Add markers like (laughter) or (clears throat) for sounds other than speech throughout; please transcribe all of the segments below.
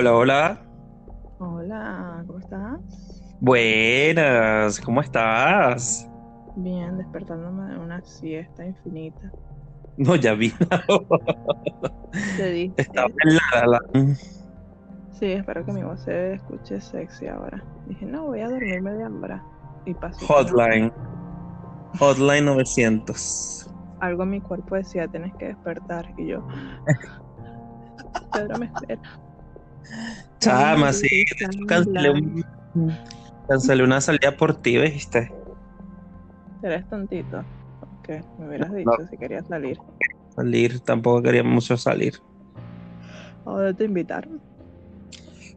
Hola, hola. Hola, ¿cómo estás? Buenas, ¿cómo estás? Bien, despertándome de una siesta infinita. No, ya vi. Te dije. Estaba en la, la- Sí, espero que mi voz se escuche sexy ahora. Dije, no, voy a dormir media hora. Y pasó. Hotline. Hotline 900. Algo en mi cuerpo decía, tienes que despertar. Y yo, Pedro me espera. Chama, (laughs) Ay, sí. qué de hecho, Cancelé, un- cancelé una salida por ti, ¿viste? Eres tontito. Ok, me hubieras dicho si querías salir. Salir, tampoco quería mucho salir. ¿A dónde te invitaron?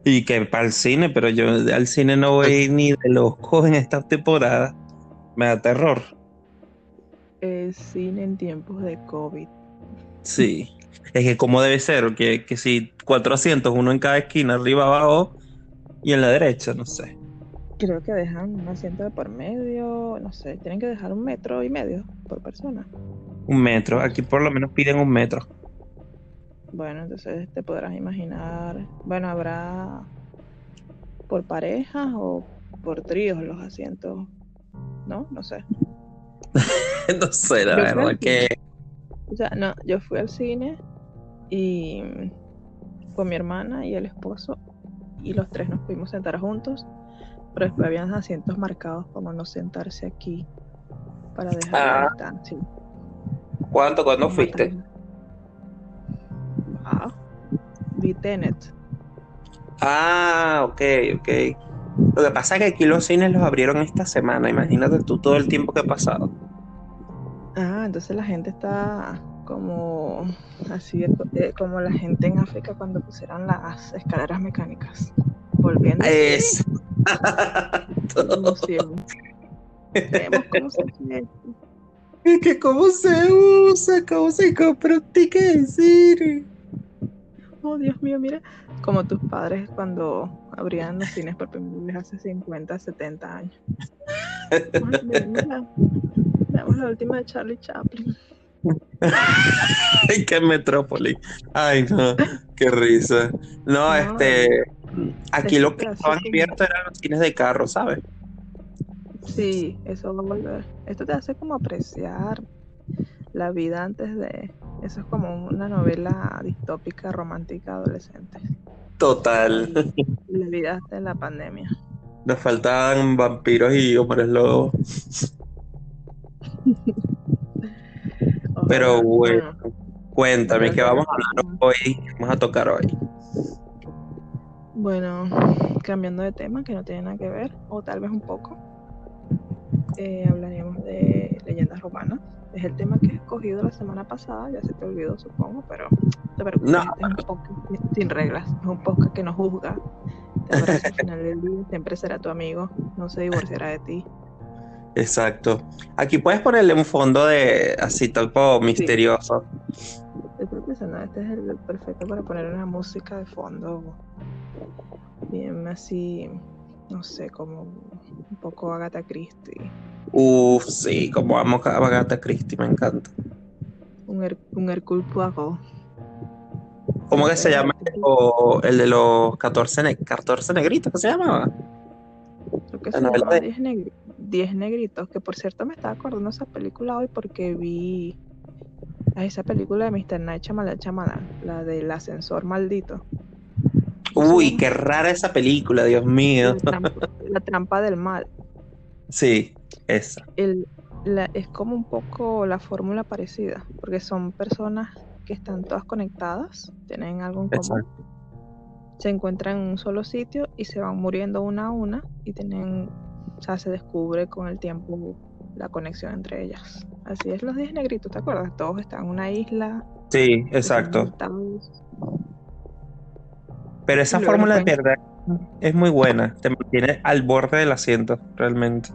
Y que para el cine, pero yo al cine no voy ni de loco en esta temporada. Me da terror. El cine en tiempos de COVID. Sí. Es que como debe ser, que, que si 400, uno en cada esquina, arriba, abajo y en la derecha, no sé. Creo que dejan un asiento de por medio, no sé, tienen que dejar un metro y medio por persona. Un metro. Aquí por lo menos piden un metro. Bueno, entonces te podrás imaginar, bueno, habrá por parejas o por tríos los asientos, ¿no? No sé. (laughs) no sé, la Yo verdad que... O sea, no, yo fui al cine y con mi hermana y el esposo y los tres nos pudimos sentar juntos, pero después habían asientos marcados como no sentarse aquí para dejar la Ah. distancia. ¿Cuánto? ¿Cuándo fuiste? Wow. Vi Tenet. Ah, ok, ok. Lo que pasa es que aquí los cines los abrieron esta semana. Imagínate tú todo el tiempo que ha pasado. Ah, entonces la gente está como así eh, como la gente en África cuando pusieron las escaleras mecánicas. Volviendo Es. (laughs) Vemos cómo se. Es que cómo se usa, cómo se compra un ticket de cine. Oh, Dios mío, mira. Como tus padres cuando abrían los cines por primera vez hace 50, 70 años. Ay, mira, mira. Veamos la última de Charlie Chaplin. (laughs) Ay, qué metrópoli. Ay, no, qué risa. No, No, este. Aquí lo que estaban abiertos eran los cines de carro, ¿sabes? Sí, eso va a volver. Esto te hace como apreciar la vida antes de... Eso es como una novela distópica, romántica, adolescente. Total. La vida antes de la pandemia. Nos faltaban vampiros y hombres lobos. (laughs) Pero bueno, cuéntame, ¿qué que vamos a hablar hoy? ¿Qué vamos a tocar hoy? Bueno, cambiando de tema que no tiene nada que ver, o tal vez un poco, eh, hablaríamos de leyendas romanas. Es el tema que he escogido la semana pasada, ya se te olvidó, supongo, pero te preocupes, No. este es un podcast sin reglas, es un podcast que no juzga. Te al final del día, siempre será tu amigo, no se divorciará de ti. Exacto. Aquí puedes ponerle un fondo de así tipo misterioso. Estoy pensando, este es el perfecto para poner una música de fondo, bien así, no sé, como un poco Agatha Christie. Uf, sí, como amo a Agatha Christie, me encanta. Un, Her un Hercule Poirot. ¿Cómo que se llama el, o- el de los 14, ne- 14 negritos? ¿Qué se llamaba? Creo que se novela llama de- 10 negri- 10 negritos, que por cierto me estaba acordando de esa película hoy porque vi a esa película de Mr. Night Shyamalan, Shyamalan, la del ascensor maldito. Uy, qué rara esa película, Dios mío. La trampa, la trampa del mal. Sí, esa. El, la- es como un poco la fórmula parecida, porque son personas que están todas conectadas, tienen algo en común. Exacto. se encuentran en un solo sitio y se van muriendo una a una y tienen, o sea, se descubre con el tiempo la conexión entre ellas. Así es los 10 negritos, ¿te acuerdas? Todos están en una isla. Sí, exacto. Pero esa fórmula de verdad es muy buena. Te mantiene al borde del asiento, realmente.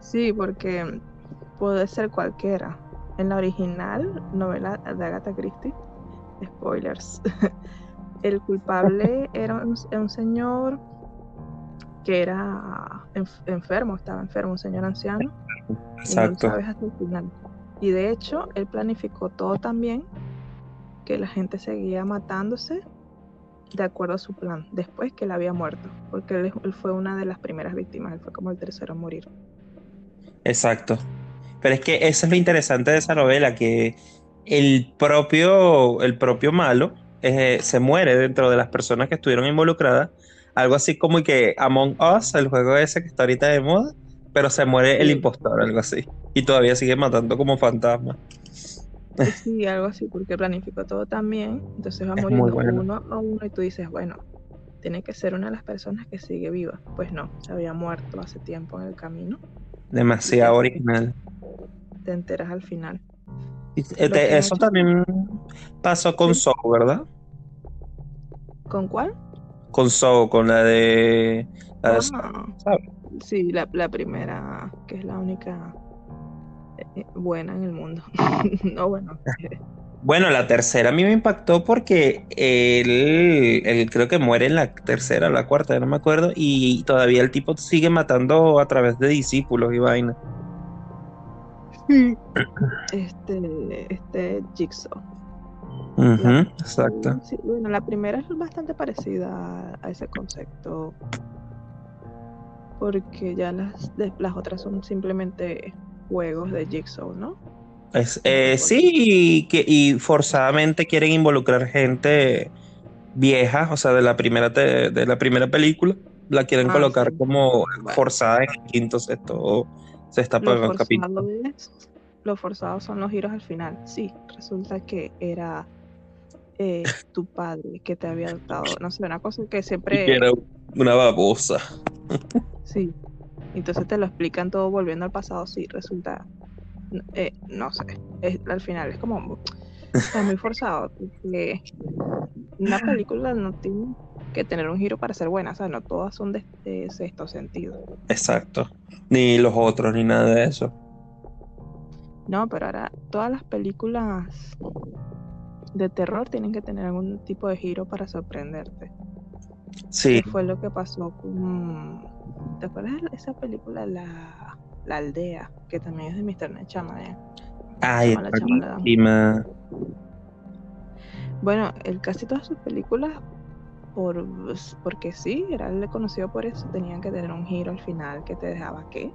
Sí, porque puede ser cualquiera. En la original novela de Agatha Christie, spoilers, (laughs) el culpable era un, un señor que era enf- enfermo, estaba enfermo, un señor anciano. y Exacto. sabes hasta el final. Y de hecho, él planificó todo tan bien que la gente seguía matándose de acuerdo a su plan, después que él había muerto, porque él, él fue una de las primeras víctimas, él fue como el tercero en morir. Exacto. Pero es que eso es lo interesante de esa novela, que el propio, el propio malo eh, se muere dentro de las personas que estuvieron involucradas. Algo así como que Among Us, el juego ese que está ahorita de moda, pero se muere el impostor, algo así. Y todavía sigue matando como fantasma. Sí, algo así, porque planificó todo también, entonces va muriendo bueno. uno a uno y tú dices, bueno, tiene que ser una de las personas que sigue viva. Pues no, se había muerto hace tiempo en el camino, Demasiado original. te enteras al final. Y, eso hecho- también pasó con Sí. Saw, ¿verdad? ¿Con cuál? Con Saw, con la de... La de Ah, sí, la, la primera, que es la única eh, buena en el mundo. (laughs) no, bueno, Bueno, la tercera a mí me impactó porque él, él creo que muere en la tercera o la cuarta, ya no me acuerdo, y todavía el tipo sigue matando a través de discípulos y vaina. este, este Jigsaw. La- exacto. Sí, bueno, la primera es bastante parecida a, a ese concepto. Porque ya las, de- las otras son simplemente juegos de Jigsaw, ¿no? Es, eh, sí, y, que, y forzadamente quieren involucrar gente vieja, o sea, de la primera, te- de la primera película, la quieren Ah, colocar sí. como Bueno. forzada en el quinto, sexto o sexta capítulo. forzado, es- lo forzado son los giros al final. Sí, resulta que era eh, tu padre que te había adoptado. No sé, una cosa que Y siempre. que era una babosa. Sí. Entonces te lo explican todo volviendo al pasado. Sí, resulta. eh, no sé. es- al final es como. Está muy forzado. Porque una película no tiene que tener un giro para ser buena. O sea, no todas son de, de sexto sentido. Exacto. Ni los otros, ni nada de eso. No, pero ahora todas las películas de terror tienen que tener algún tipo de giro para sorprenderte. Sí, ¿Qué fue lo que pasó con... ¿Te acuerdas de esa película La, La Aldea? Que también es de Mr. Night Shyamalan. ay, Chamala, chamala. buenísima. Bueno, el, casi todas sus películas, por, porque sí, era el conocido por eso, tenían que tener un giro al final que te dejaba ¿qué?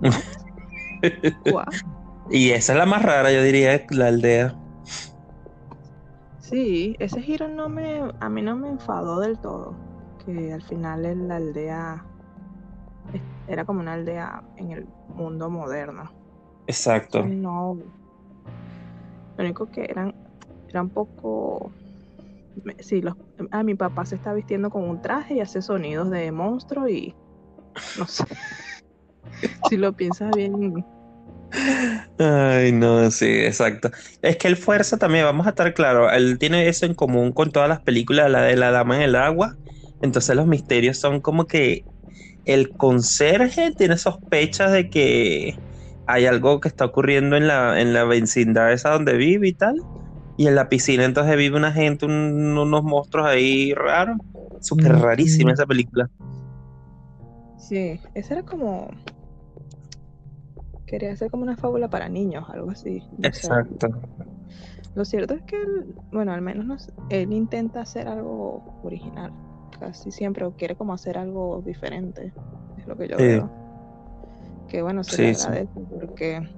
(laughs) Y esa es la más rara, yo diría, la aldea. Sí, ese giro no me, a mí no me enfadó del todo. Que al final en la aldea era como una aldea en el mundo moderno. Exacto. No. Lo único que eran, era un poco. Sí, los, ah, mi papá se está vistiendo con un traje y hace sonidos de monstruo y. No sé. (laughs) si lo piensas bien. Ay, no, sí, exacto. Es que él fuerza también, vamos a estar claros, él tiene eso en común con todas las películas, la de la dama en el agua. Entonces los misterios son como que el conserje tiene sospechas de que hay algo que está ocurriendo en la, en la vecindad esa donde vive y tal. Y en la piscina entonces vive una gente, un- unos monstruos ahí raros. Súper rarísima esa película. Sí, ese era como. Quería ser como una fábula para niños, algo así. no sé. Exacto. Lo cierto es que, él, bueno, al menos nos- él intenta hacer algo original. Casi siempre, o quiere como hacer algo diferente. Es lo que yo Sí. veo. Que bueno, se le Sí, sí. agradece porque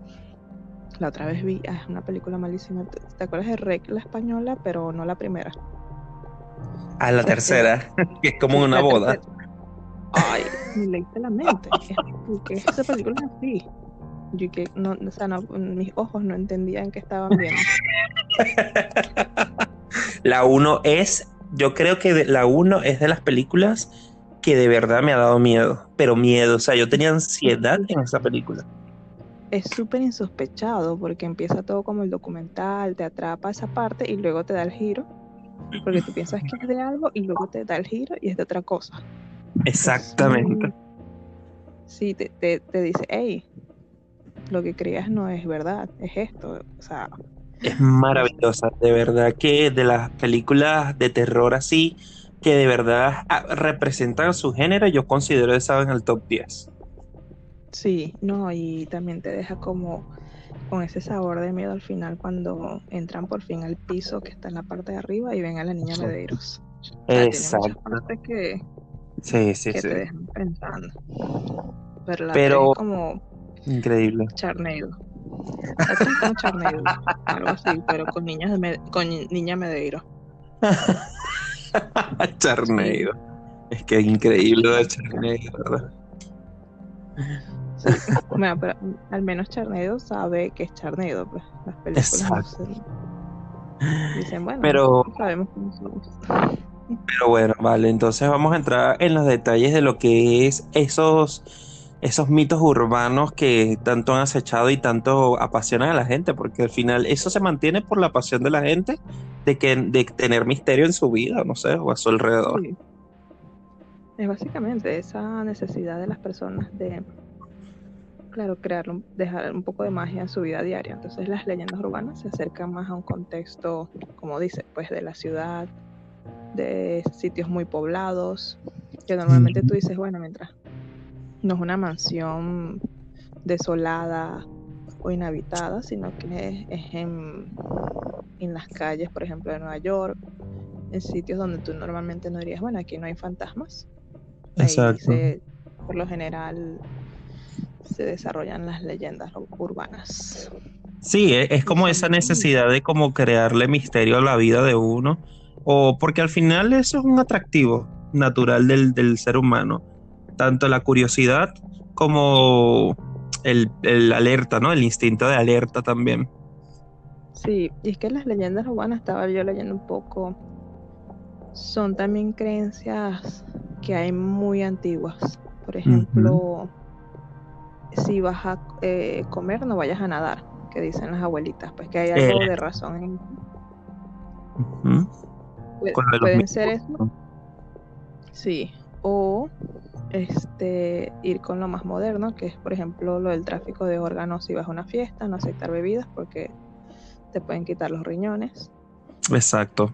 la otra vez vi, ah, es una película malísima. ¿Te, te acuerdas de Rec, la española, pero no la primera? A la tercera, (laughs) (laughs) que es como una boda. tercera. Ay, me leíste la mente. Porque esa película es así. Yo que no, o sea, no, mis ojos no entendían que estaban viendo. (laughs) La 1 es, yo creo que de- la 1 es de las películas que de verdad me ha dado miedo, pero miedo, o sea, yo tenía ansiedad en esa película. Es súper insospechado porque empieza todo como el documental, te atrapa esa parte y luego te da el giro. Porque tú piensas que es de algo y luego te da el giro y es de otra cosa. Exactamente. Es muy- Sí, te, te, te dice, hey, lo que creías no es verdad, es esto. O sea, Es maravillosa, de verdad que de las películas de terror así, que de verdad ah, representan su género, yo considero esa en el top 10. sí, no, y también te deja como con ese sabor de miedo al final cuando entran por fin al piso que está en la parte de arriba y ven a la niña. Medeiros. Exacto. que, sí, sí, que sí. te dejan pensando. Pero la Pero- es como Increíble. Tres es como Charneido, algo así, pero con niñas de Me- con niña Medeiro. (laughs) Charneido. Es que es increíble lo de Charneido, ¿verdad? Bueno, pero al menos Charneido sabe que es Charneido, pues. Las películas Exacto. dicen, dicen, bueno, Pero- sabemos cómo somos. Pero bueno, vale, entonces vamos a entrar en los detalles de lo que es esos, esos mitos urbanos que tanto han acechado y tanto apasionan a la gente, porque al final eso se mantiene por la pasión de la gente de que de tener misterio en su vida, no sé, o a su alrededor. Sí. Es básicamente esa necesidad de las personas de, claro, crear, dejar un poco de magia en su vida diaria. Entonces las leyendas urbanas se acercan más a un contexto, como dice, pues de la ciudad, de sitios muy poblados, que normalmente tú dices, bueno, mientras no es una mansión desolada o inhabitada, sino que es en, en las calles, por ejemplo, de Nueva York, en sitios donde tú normalmente no dirías, bueno, aquí no hay fantasmas. Ahí Exacto. se- por lo general se desarrollan las leyendas ur- urbanas. Sí, e- es como esa necesidad de como crearle misterio a la vida de uno, o porque al final eso es un atractivo natural del, del ser humano, tanto la curiosidad como el, el alerta, ¿no? El instinto de alerta también. Sí, y es que las leyendas urbanas, estaba yo leyendo un poco, son también creencias que hay muy antiguas. Por ejemplo, si vas a eh, comer, no vayas a nadar, que dicen las abuelitas, pues que hay algo Eh. de razón en de los pueden ser eso, sí, o este ir con lo más moderno, que es por ejemplo lo del tráfico de órganos si vas a una fiesta, no aceptar bebidas porque te pueden quitar los riñones. Exacto.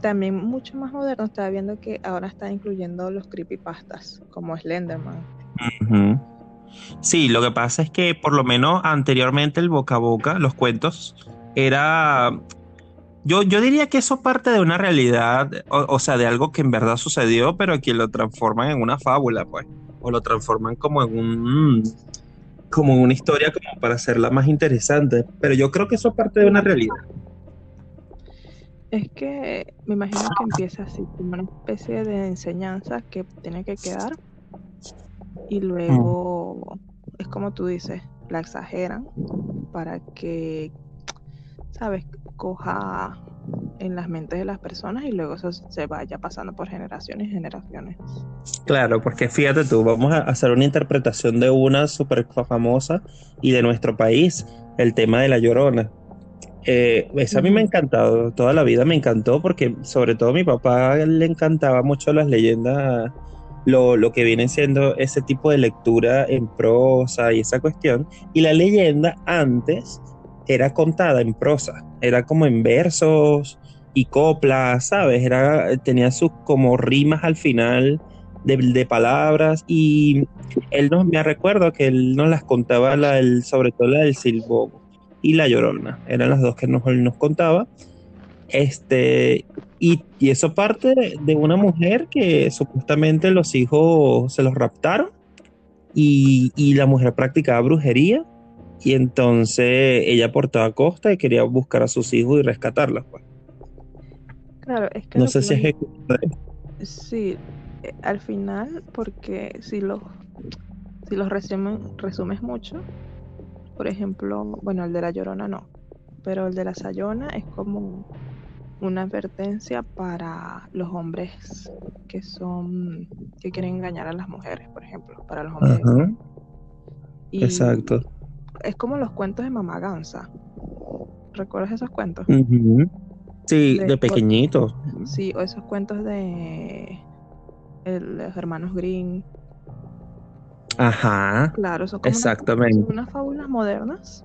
También mucho más moderno, estaba viendo que ahora está incluyendo los creepypastas, como Slenderman. Ujú. Sí, lo que pasa es que por lo menos anteriormente el boca a boca, los cuentos, era... Yo, yo diría que eso parte de una realidad, o, o sea, de algo que en verdad sucedió, pero que lo transforman en una fábula, pues. O lo transforman como en un... como en una historia como para hacerla más interesante. Pero yo creo que eso parte de una realidad. Es que me imagino que empieza así, como una especie de enseñanza que tiene que quedar y luego es como tú dices, la exageran para que, sabes, coja en las mentes de las personas y luego eso se vaya pasando por generaciones y generaciones. Claro, porque fíjate tú, vamos a hacer una interpretación de una súper famosa y de nuestro país, el tema de la Llorona. Eh, esa a mí me ha encantado, toda la vida me encantó porque sobre todo a mi papá le encantaba mucho las leyendas, lo, lo que viene siendo ese tipo de lectura en prosa y esa cuestión. Y la leyenda antes era contada en prosa, era como en versos y coplas, ¿sabes? Era, tenía sus como rimas al final de, palabras y él nos, me recuerdo que él nos las contaba, la, el, sobre todo la del Silbogo y la Llorona, eran las dos que nos, nos contaba. Este, y, y eso parte de una mujer que supuestamente los hijos se los raptaron y, y la mujer practicaba brujería y entonces ella por toda costa y quería buscar a sus hijos y rescatarlos. pues. Claro, es que No sé que si es Sí, eh, al final, porque si los, si los resumen- resumes mucho, por ejemplo, bueno, el de la Llorona no, pero el de la Sayona es como una advertencia para los hombres que son, que quieren engañar a las mujeres, por ejemplo, para los hombres. Ajá, Y exacto. Es como los cuentos de Mamá Gansa. ¿Recuerdas esos cuentos? Sí, De- de pequeñito. Sí, o esos cuentos de el- los hermanos Green. Ajá, Claro, son como unas- exactamente. son unas fábulas modernas.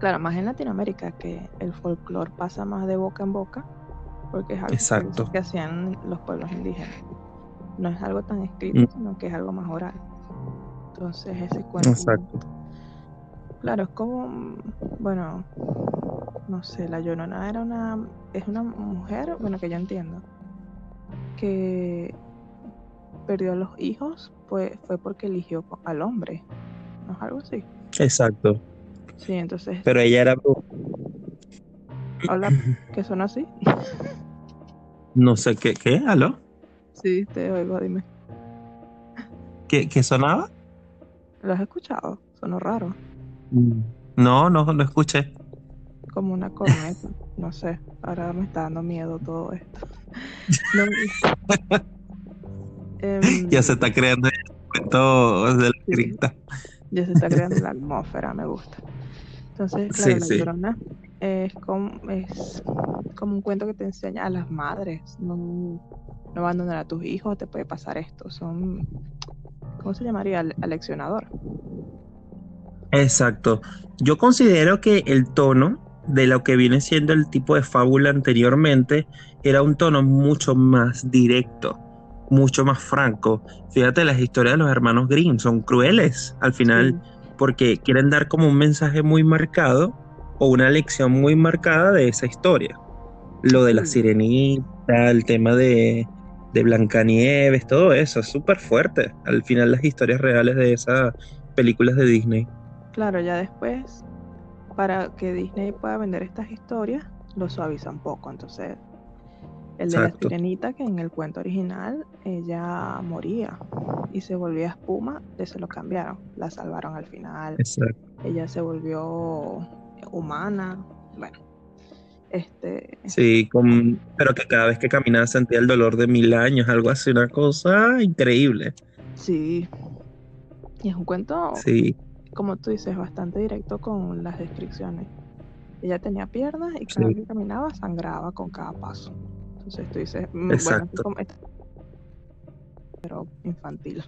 Claro, más en Latinoamérica, que el folclore pasa más de boca en boca, porque es algo Exacto. que hacían los pueblos indígenas. No es algo tan escrito, Mm. sino que es algo más oral. Entonces ese cuento, Exacto. Claro, es como, bueno, no sé, la Llorona era una, es una mujer, bueno, que yo entiendo, que perdió los hijos, pues fue porque eligió al hombre, ¿no es algo así? Exacto. Sí, entonces, Pero ella era habla (laughs) que son así. No sé qué, ¿qué? ¿Aló? Sí, te oigo, dime. ¿Qué, qué sonaba? ¿Lo has escuchado? Sonó raro, No, no, no escuché. como una corneta, (laughs) no sé, ahora me está dando miedo todo esto. (laughs) No, (laughs) Ya se está creando el cuento de la Sí. cripta. Ya se está creando la atmósfera, me gusta. Entonces, Sí, claro, la sí. Llorona es como, es como un cuento que te enseña a las madres. No, no abandonar a tus hijos, te puede pasar esto. Son, ¿cómo se llamaría? Al- Aleccionador. Exacto. Yo considero que el tono de lo que viene siendo el tipo de fábula anteriormente era un tono mucho más directo, mucho más franco. Fíjate, las historias de los hermanos Grimm son crueles al final porque quieren dar como un mensaje muy marcado o una lección muy marcada de esa historia. Lo de la sirenita, el tema de, de Blancanieves, todo eso es súper fuerte. Al final las historias reales de esas películas de Disney. Claro, ya después, para que Disney pueda vender estas historias, lo suaviza un poco. Entonces, el de Exacto. la sirenita, que en el cuento original ella moría y se volvía espuma, eso lo cambiaron. La salvaron al final. Exacto. ella se volvió humana. Bueno, este, Sí, con- pero que cada vez que caminaba sentía el dolor de mil años, algo así, una cosa increíble. sí. Y es un cuento, Sí, como tú dices, bastante directo con las descripciones. Ella tenía piernas y cada Sí. vez que caminaba sangraba con cada paso. Entonces tú dices, mm, bueno, Exacto. así como este- pero infantil.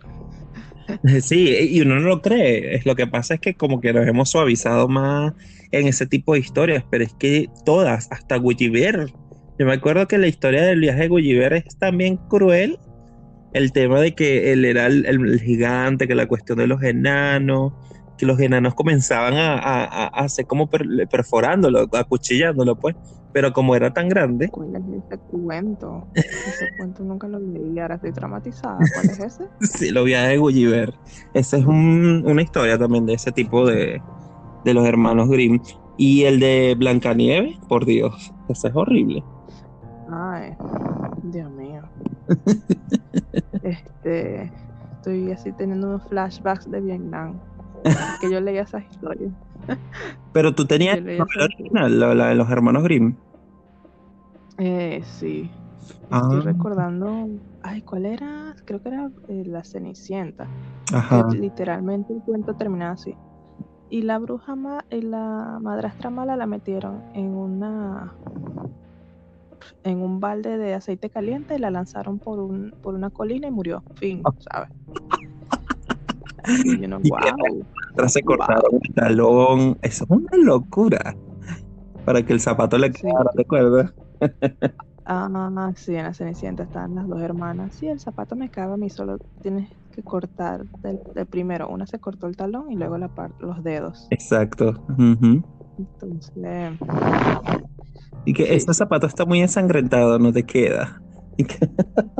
(laughs) sí, y uno no lo cree. Es lo que pasa es que como que nos hemos suavizado más en ese tipo de historias, pero es que todas, hasta Gulliver. Yo me acuerdo que la historia del viaje de Gulliver es también cruel. El tema de que él era el, el gigante, que la cuestión de los enanos, que los enanos comenzaban a, a- a- a hacer como per- perforándolo, acuchillándolo, pues. Pero como era tan grande, ¿Cuál es ese cuento? Ese cuento nunca lo leí, ahora estoy traumatizada. ¿Cuál es ese? (laughs) Sí, los viajes de Gulliver. Esa es un- una historia también de ese tipo de, de los hermanos Grimm. Y el de Blancanieves, por Dios, ese es horrible. Ay, Dios mío. (laughs) Este, estoy así teniendo unos flashbacks de Vietnam. Que yo leía esas historias. (laughs) Pero tú tenías la novela esa- original, la, la de los hermanos Grimm. Eh, sí. Ah. Estoy recordando. Ay, ¿cuál era? Creo que era eh, La Cenicienta. Ajá. Que literalmente el cuento terminaba así. Y la bruja ma y la madrastra mala la metieron en una en un balde de aceite caliente y la lanzaron por un por una colina y murió. Fin, ¿sabes? Y yo no, (laughs) Y wow. Tras se cortaron el talón. Eso es una locura. Para que el zapato le Sí. quedara, ¿te acuerdas? Ah, sí, en la Cenicienta estaban las dos hermanas. Sí, el zapato me cabe a mí, solo tienes que cortar del, del primero. Una se cortó el talón y luego la los dedos. Exacto. Ujú. Entonces, Y que Sí. ese zapato está muy ensangrentado, no te queda.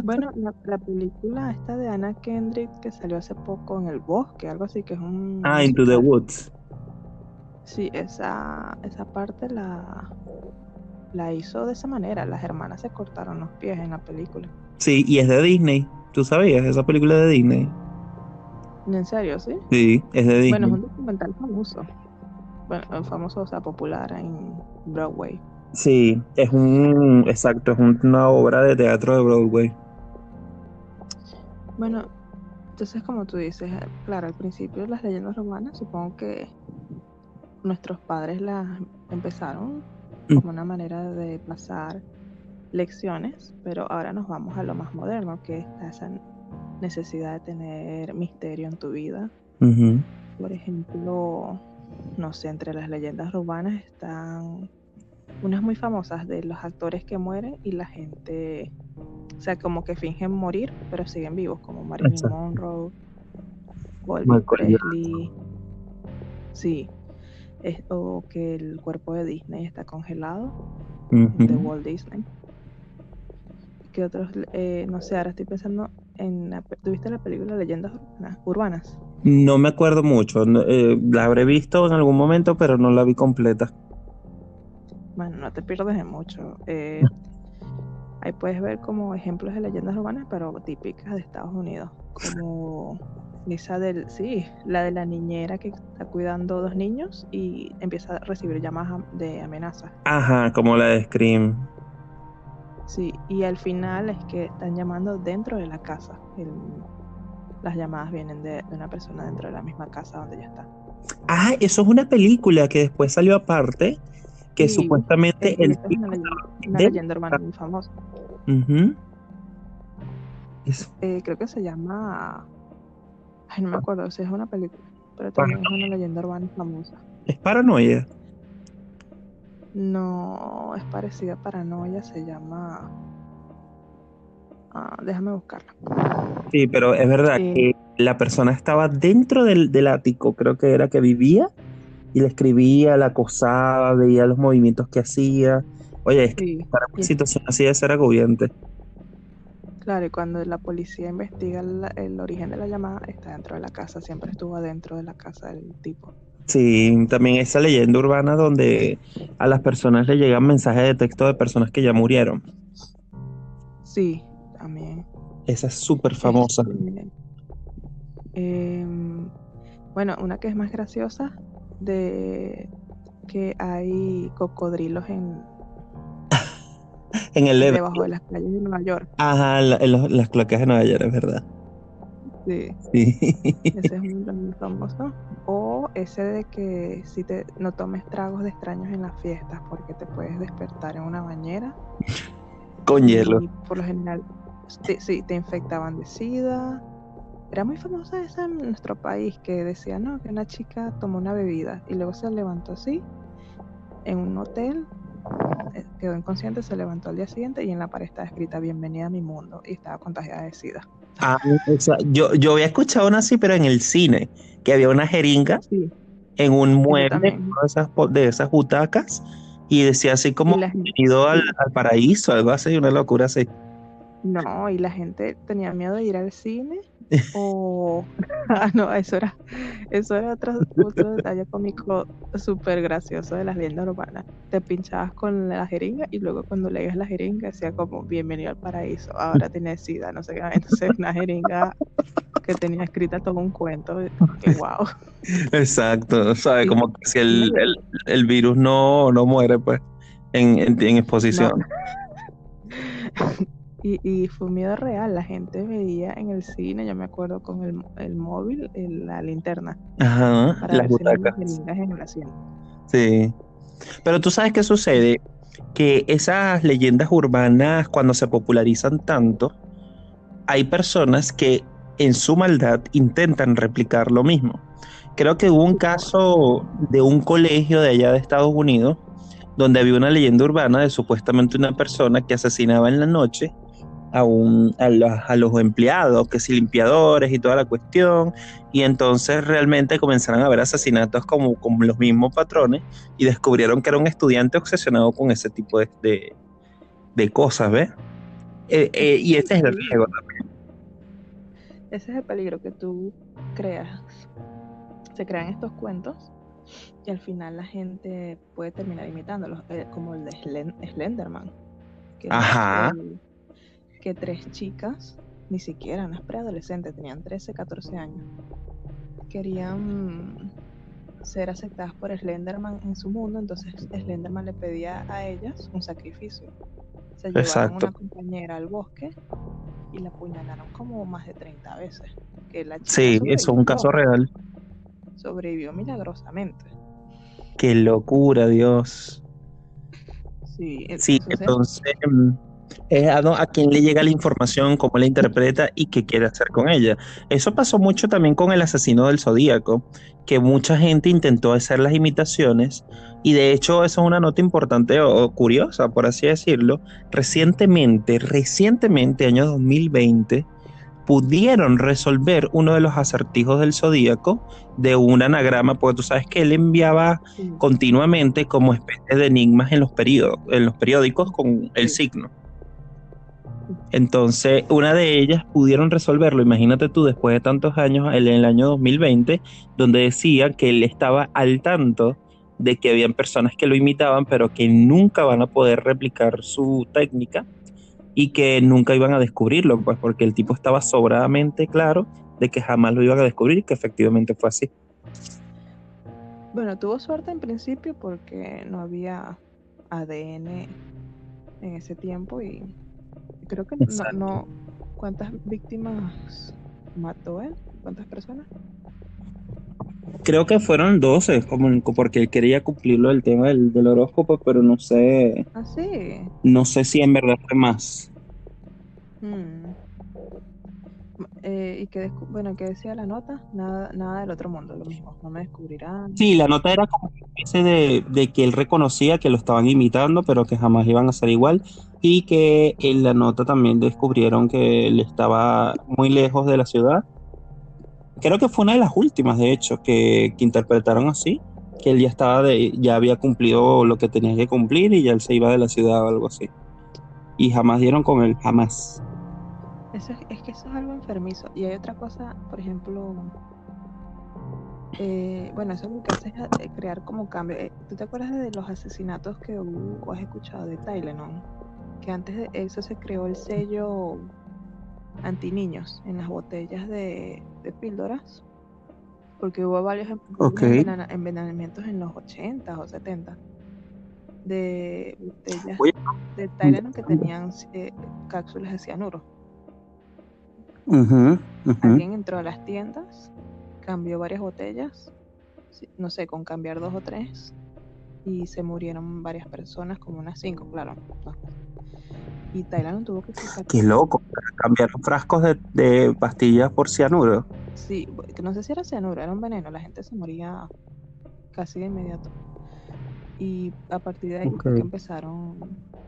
Bueno, la, la película esta de Anna Kendrick que salió hace poco en el bosque, algo así, que es un... Ah, Into the. Woods. Sí, esa, esa parte la, la hizo de esa manera. Las hermanas se cortaron los pies en la película. Sí, y es de Disney. ¿Tú sabías? Esa película de Disney. ¿En serio, sí? Sí, es de Disney. Bueno, es un documental famoso. Bueno, famoso, o sea, popular en Broadway. Sí, es un, exacto, es un- una obra de teatro de Broadway. Bueno, entonces como tú dices, eh, claro, al principio las leyendas romanas, supongo que nuestros padres las empezaron Mm. como una manera de pasar lecciones, pero ahora nos vamos a lo más moderno, que está esa necesidad de tener misterio en tu vida. Por ejemplo, no sé, entre las leyendas urbanas están unas muy famosas de los actores que mueren y la gente, o sea, como que fingen morir, pero siguen vivos, como Marilyn. Monroe, Michael Presley. Sí. es- o que el cuerpo de Disney está congelado, de. Walt Disney. ¿Qué otros? eh, no sé, ahora estoy pensando en... la ¿Tuviste la película Leyendas Urbanas? No me acuerdo mucho. eh, la habré visto en algún momento, pero no la vi completa. Bueno, no te pierdes de mucho. eh, ahí puedes ver como ejemplos de leyendas urbanas, pero típicas de Estados Unidos. Como esa del, sí, la de la niñera que está cuidando dos niños y empieza a recibir llamadas am- de amenazas. Ajá, como la de Scream. Sí, y al final es que están llamando dentro de la casa. El- las llamadas vienen de, de una persona dentro de la misma casa donde ella está. Ah, eso es una película que después salió aparte, que Sí, supuestamente Es, el es una, leyenda, una de- leyenda urbana muy famosa. Eh, creo que se llama. Ay, no me acuerdo si es una película, pero también es una leyenda urbana famosa. es paranoia. No, es parecida a Paranoia, se llama. Ah, déjame buscarla. Sí, pero es verdad Eh. que la persona estaba dentro del, del ático, creo que era que vivía, y le escribía, la acosaba, veía los movimientos que hacía. Oye, es que Sí, para una es- situación así de ser agobiante. claro, y cuando la policía investiga el origen de la llamada, está dentro de la casa, siempre estuvo dentro de la casa del tipo. Sí, también esa leyenda urbana donde a las personas le llegan mensajes de texto de personas que ya murieron. Sí, también. Esa es súper famosa. Este, em, bueno, una que es más graciosa, de que hay cocodrilos en, En el debajo de las playas de Nueva York. Ajá, la- en las cloacas de Nueva York, es verdad. Sí, Sí. ese es muy, muy (laughs) famoso. O ese de que si te no tomes tragos de extraños en las fiestas porque te puedes despertar en una bañera. Con hielo. Y por lo general, sí, sí, te infectaban de sida. Era muy famosa esa en nuestro país que decía, no, que una chica tomó una bebida y luego se levantó así en un hotel, eh, quedó inconsciente, se levantó al día siguiente y en la pared estaba escrita Bienvenida a mi mundo y estaba contagiada de sida. Ah, o sea, yo, yo había escuchado una así, pero en el cine, que había una jeringa Sí, en un mueble de esas, de esas butacas y decía así como bienvenido al, al paraíso, algo así, una locura así. no, y la gente tenía miedo de ir al cine (laughs) o... ah, no, eso era, eso era otro, otro detalle cómico súper gracioso de las leyendas urbanas. Te pinchabas con la jeringa y luego cuando leías la jeringa decía como bienvenido al paraíso, ahora tienes sida, no sé qué. Entonces una jeringa que tenía escrita todo un cuento, que (laughs) wow. Exacto, ¿sabes? Como que si el, el- el virus no, no muere, pues, en, en, en exposición. (laughs) Y, y fue un miedo real, la gente veía en el cine, yo me acuerdo con el, el móvil, el- la linterna, Ajá, para las si butacas. en el asiento. Sí. Pero tú sabes qué sucede, que esas leyendas urbanas cuando se popularizan tanto, hay personas que en su maldad intentan replicar lo mismo. Creo que hubo un caso de un colegio de allá de Estados Unidos donde había una leyenda urbana de supuestamente una persona que asesinaba en la noche a, un, a, los, a los empleados, que si limpiadores y toda la cuestión, y entonces realmente comenzaron a haber asesinatos como, como los mismos patrones y descubrieron que era un estudiante obsesionado con ese tipo de, de, de cosas, ¿ves? Eh, eh, y ese es el riesgo también. Ese es el peligro que tú creas. Se crean estos cuentos y al final la gente puede terminar imitándolos, eh, como el de Slen- Slenderman. Que, es Ajá. el- que tres chicas, ni siquiera unas preadolescentes, tenían 13, 14 años, querían ser aceptadas por Slenderman en su mundo, entonces Slenderman le pedía a ellas un sacrificio. Se llevaron Exacto. una compañera al bosque y la apuñalaron como más de 30 veces. Que la chica Sí, eso es un caso real. Sobrevivió milagrosamente. Qué locura, Dios. Sí, Sí, entonces, entonces mm, es a, a quién le llega la información, cómo la interpreta y qué quiere hacer con ella. Eso pasó mucho también con el asesino del Zodíaco, que mucha gente intentó hacer las imitaciones y de hecho eso es una nota importante o, o curiosa, por así decirlo. Recientemente, recientemente, año 2020, pudieron resolver uno de los acertijos del zodíaco de un anagrama, porque tú sabes que él enviaba continuamente como especie de enigmas en los, en los periódicos con el signo. Entonces, una de ellas pudieron resolverlo, imagínate tú, después de tantos años, en el año 2020, donde decía que él estaba al tanto de que habían personas que lo imitaban, pero que nunca van a poder replicar su técnica y que nunca iban a descubrirlo, pues porque el tipo estaba sobradamente claro de que jamás lo iban a descubrir y que efectivamente fue así. Bueno, tuvo suerte en principio porque no había ADN en ese tiempo y creo que no, no, ¿Cuántas víctimas mató él? ¿Cuántas personas? Creo que fueron 12, como, porque él quería cumplirlo el tema del, horóscopo, pero no sé. ¿Ah, sí? No sé si en verdad fue más. Hmm. Eh, ¿Y qué, bueno, qué decía la nota? Nada, nada del otro mundo, lo mismo, no me descubrirán. Sí, la nota era como ese de, de que él reconocía que lo estaban imitando, pero que jamás iban a ser igual, y que en la nota también descubrieron que él estaba muy lejos de la ciudad creo que fue una de las últimas, de hecho, que, interpretaron así, que él ya estaba de, ya había cumplido lo que tenía que cumplir y ya él se iba de la ciudad o algo así. Y jamás dieron con él, jamás. Eso es, que eso es algo enfermizo. Y hay otra cosa, por ejemplo, eh, bueno, eso es lo que hace es crear como cambio. Eh, ¿Tú te acuerdas de los asesinatos que hubo o has escuchado de Tylenol? Que antes de eso se creó el sello anti niños en las botellas de, píldoras, porque hubo varios em, envenenamientos en los 80 o 70 de botellas de Tylenol que tenían eh, cápsulas de cianuro. Alguien entró a las tiendas, cambió varias botellas, no sé, con cambiar dos o tres, y se murieron varias personas, como unas cinco, claro. Y Tylenol tuvo que Qué loco, cambiar frascos de, pastillas por cianuro. Sí, que no sé si era cianuro, era un veneno, la gente se moría casi de inmediato. Y a partir de ahí empezaron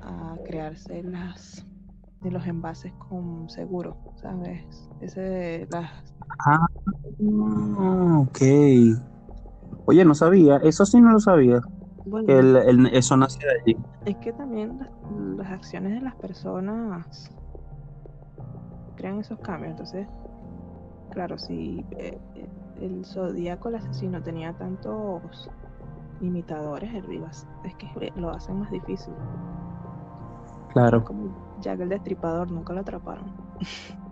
a crearse las de los envases con seguro, ¿sabes? Ese las Ah, ok. Oye, no sabía, eso sí no lo sabía eso nace de allí. Es que también las, acciones de las personas crean esos cambios. Entonces, claro, si eh, eh, el zodíaco, el asesino, tenía tantos imitadores, el es que lo hacen más difícil. Claro. Como Jack el Destripador, nunca lo atraparon. (laughs)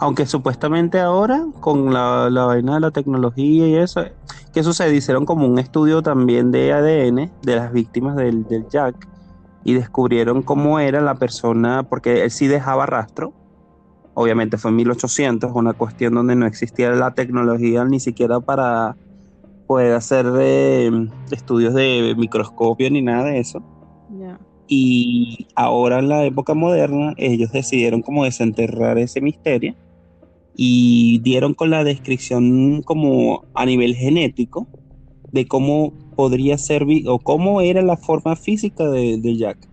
Aunque supuestamente ahora, con la, la, vaina de la tecnología y eso, ¿qué sucede? Hicieron como un estudio también de ADN de las víctimas del, del Jack y descubrieron cómo era la persona, porque él sí dejaba rastro. Obviamente fue en 1800, una cuestión donde no existía la tecnología ni siquiera para poder hacer eh, estudios de microscopio ni nada de eso. Y ahora en la época moderna ellos decidieron como desenterrar ese misterio y dieron con la descripción como a nivel genético de cómo podría ser o cómo era la forma física de, Jack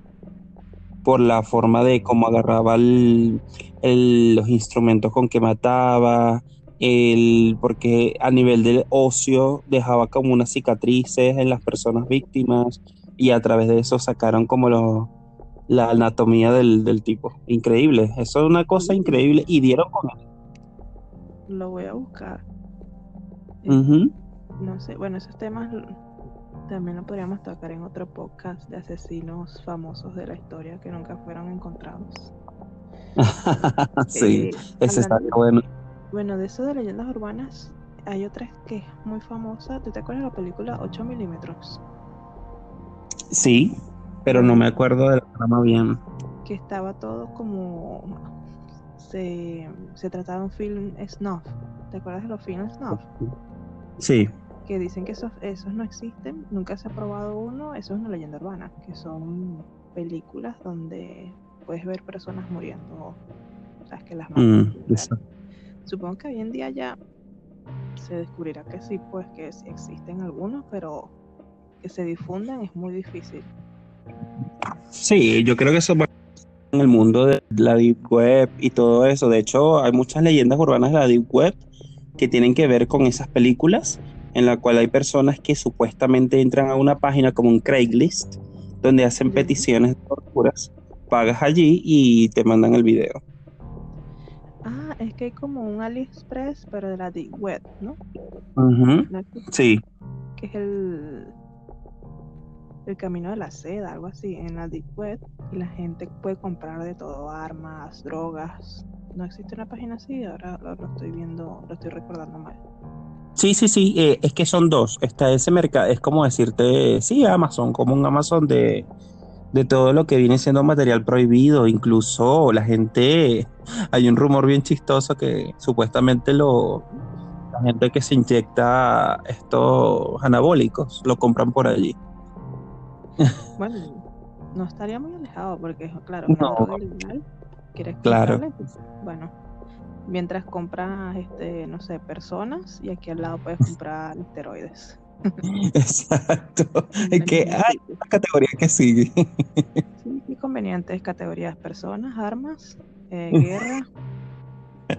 por la forma de cómo agarraba los instrumentos con que mataba el, porque a nivel del ocio dejaba como unas cicatrices en las personas víctimas y a través de eso sacaron como lo, la anatomía del, del, tipo. Increíble, eso es una cosa increíble y dieron con lo voy a buscar. No sé, bueno, esos temas también lo podríamos tocar en otro podcast de asesinos famosos de la historia que nunca fueron encontrados. (laughs) sí, eh, ese está bueno. Bueno, de eso de leyendas urbanas, hay otra que es muy famosa. ¿Tú te acuerdas de la película 8 milímetros? Sí, pero no me acuerdo de la trama bien. Que estaba todo como se, se trataba de un film snuff. ¿Te acuerdas de los films snuff? Sí. Que dicen que esos, esos no existen, nunca se ha probado uno, eso es una leyenda urbana, que son películas donde puedes ver personas muriendo, o sea, que las mm, Supongo que hoy en día ya se descubrirá que sí, pues que sí existen algunos, pero que se difundan es muy difícil. Sí, yo creo que eso va en el mundo de la Deep Web y todo eso. De hecho, hay muchas leyendas urbanas de la Deep Web que tienen que ver con esas películas, en la cual hay personas que supuestamente entran a una página como un Craigslist, donde hacen peticiones de torturas, pagas allí y te mandan el video. Ah, es que hay como un AliExpress, pero de la Deep Web, ¿no? Sí. Que es el el camino de la seda, algo así, en la Deep Web, y la gente puede comprar de todo, armas, drogas. ¿No existe una página así? Ahora lo, estoy viendo, lo estoy recordando mal. Sí, sí, sí, eh, es que son dos. Está ese mercado, es como decirte, sí, Amazon, como un Amazon de, de todo lo que viene siendo material prohibido. Incluso la gente, hay un rumor bien chistoso que supuestamente lo, la gente que se inyecta estos anabólicos lo compran por allí. (laughs) Bueno, no estaría muy alejado porque, claro, no. ¿quieres claro. Bueno, mientras compras, este, no sé, personas y aquí al lado puedes comprar (laughs) esteroides. Exacto. (laughs) Es que hay una categoría que sigue. Sí, qué convenientes categorías: personas, armas, eh, guerra,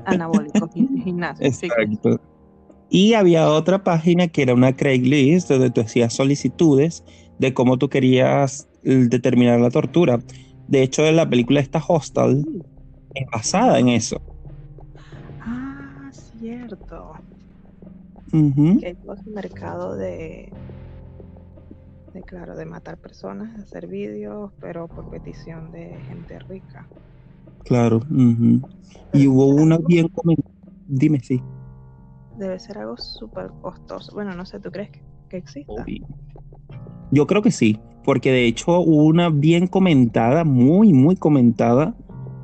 anabólicos, gimnasio. Exacto. Y había otra página que era una Craigslist donde tú hacías solicitudes de cómo tú querías determinar la tortura. De hecho, la película esta Hostal es basada en eso. Ah, cierto. Uh Que hay todo ese mercado de, de, claro, de matar personas, de hacer vídeos, pero por petición de gente rica. Claro. Y hubo una bien comentada. Dime, sí. Debe ser algo súper costoso. Bueno, no sé, ¿tú crees que, que exista? Yo creo que sí, porque de hecho hubo una bien comentada, muy, muy comentada,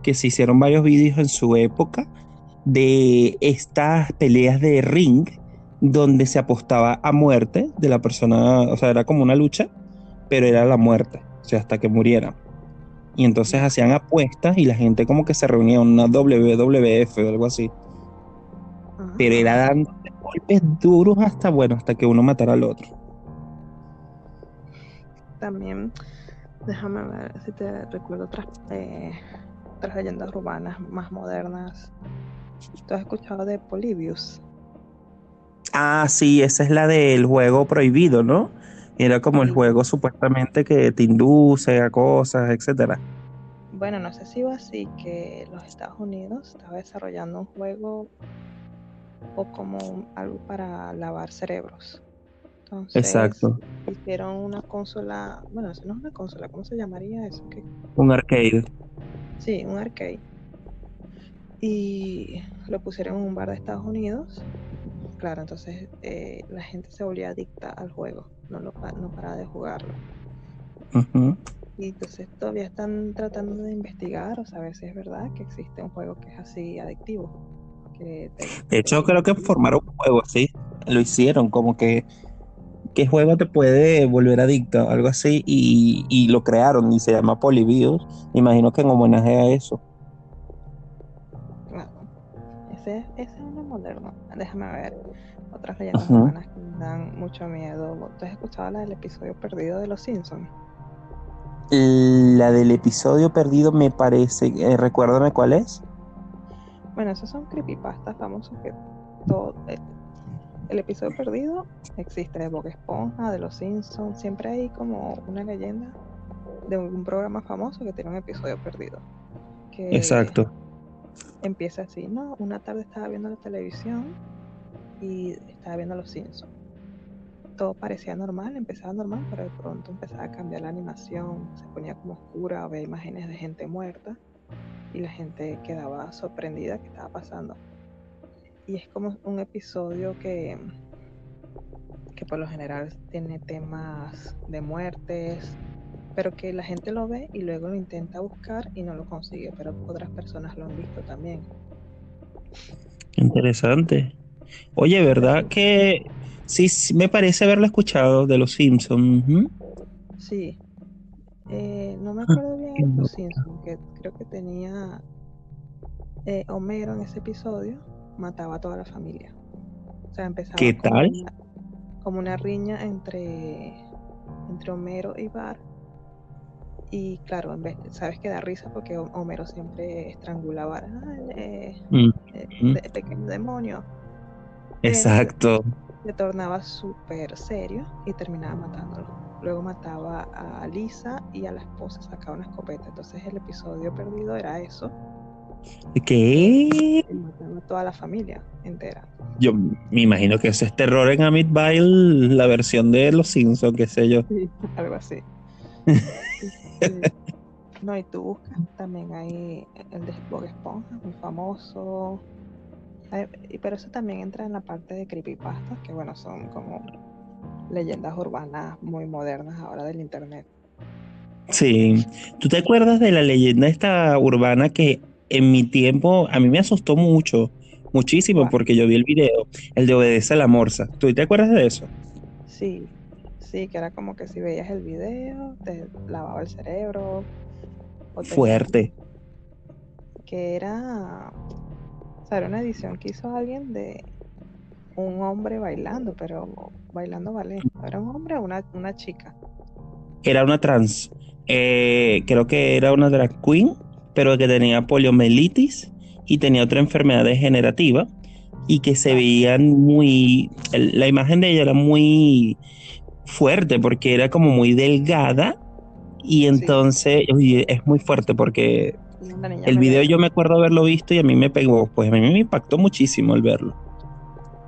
que se hicieron varios vídeos en su época de estas peleas de ring donde se apostaba a muerte de la persona, o sea, era como una lucha, pero era la muerte, o sea, hasta que muriera. Y entonces hacían apuestas y la gente como que se reunía en una WWF o algo así. Pero era dando golpes duros hasta, bueno, hasta que uno matara al otro también, déjame ver si te recuerdo otras, eh, otras leyendas urbanas más modernas. ¿Tú has escuchado de Polybius? Ah, sí, esa es la del juego prohibido, ¿no? Era como el juego supuestamente que te induce a cosas, etcétera. Bueno, no sé si iba así que los Estados Unidos estaba desarrollando un juego o como algo para lavar cerebros. Exacto. Hicieron una consola, bueno, eso no es una consola, ¿cómo se llamaría eso? Un arcade. Sí, un arcade. Y lo pusieron en un bar de Estados Unidos. Claro, entonces eh, la gente se volvía adicta al juego, no, lo, no paraba de jugarlo. Y entonces todavía están tratando de investigar o saber si es verdad que existe un juego que es así adictivo. de hecho, creo que formaron un juego así. Lo hicieron, como que qué juego te puede volver adicto, algo así, y, lo crearon y se llama Polybius. Imagino que en homenaje a eso. Claro. Ese, ese es uno moderno. Déjame ver otras leyendas urbanas que me dan mucho miedo. ¿Tú has escuchado la del episodio perdido de Los Simpsons? La del episodio perdido me parece, eh, recuérdame cuál es. Bueno, esos son creepypastas famosos que todo, eh, el episodio perdido existe de Bob Esponja, de Los Simpsons, siempre hay como una leyenda de un programa famoso que tiene un episodio perdido. Exacto. Empieza así, ¿no? Una tarde estaba viendo la televisión y estaba viendo Los Simpsons. Todo parecía normal, empezaba normal, pero de pronto empezaba a cambiar la animación, se ponía como oscura, había imágenes de gente muerta y la gente quedaba sorprendida que estaba pasando y es como un episodio que, que por lo general tiene temas de muertes, pero que la gente lo ve y luego lo intenta buscar y no lo consigue, pero otras personas lo han visto también. Interesante. Oye, ¿verdad que sí, me parece haberlo escuchado de los Simpsons? Sí. Eh, no me acuerdo bien de los Simpsons, que creo que tenía eh, Homero en ese episodio mataba a toda la familia. O sea, empezaba ¿Qué tal? Como una, riña entre, entre Homero y Bar. Y claro, en vez, sabes que da risa porque Homero siempre estrangulaba al eh, Mm, de- pequeño demonio. Exacto. Se tornaba súper serio y terminaba matándolo. Luego mataba a Lisa y a la esposa, sacaba una escopeta. Entonces el episodio perdido era eso. ¿Qué? Mataba a toda la familia entera. Yo me imagino que ese es terror en Amityville, la versión de Los Simpsons, qué sé yo. (laughs) Algo así. (laughs) No, y tú buscas también ahí el de Bob Esponja, muy famoso. Pero eso también entra en la parte de creepypastas, que bueno, son como leyendas urbanas muy modernas ahora del internet. Sí. ¿Tú te acuerdas de la leyenda esta urbana que en mi tiempo a mí me asustó mucho, muchísimo, porque yo vi el video, el de Obedece a la Morsa. ¿Tú te acuerdas de eso? Sí, sí, que era como que si veías el video, te lavaba el cerebro. o te- Fuerte. Que era, o sea, era una edición que hizo alguien de un hombre bailando, pero bailando ballet. ¿Era un hombre o una, una chica? Era una trans. Eh, creo que era una drag queen, pero que tenía poliomielitis y tenía otra enfermedad degenerativa y que se veían muy, la imagen de ella era muy fuerte porque era como muy delgada y entonces es muy fuerte porque el video yo me acuerdo haberlo visto y a mí me pegó, pues a mí me impactó muchísimo el verlo.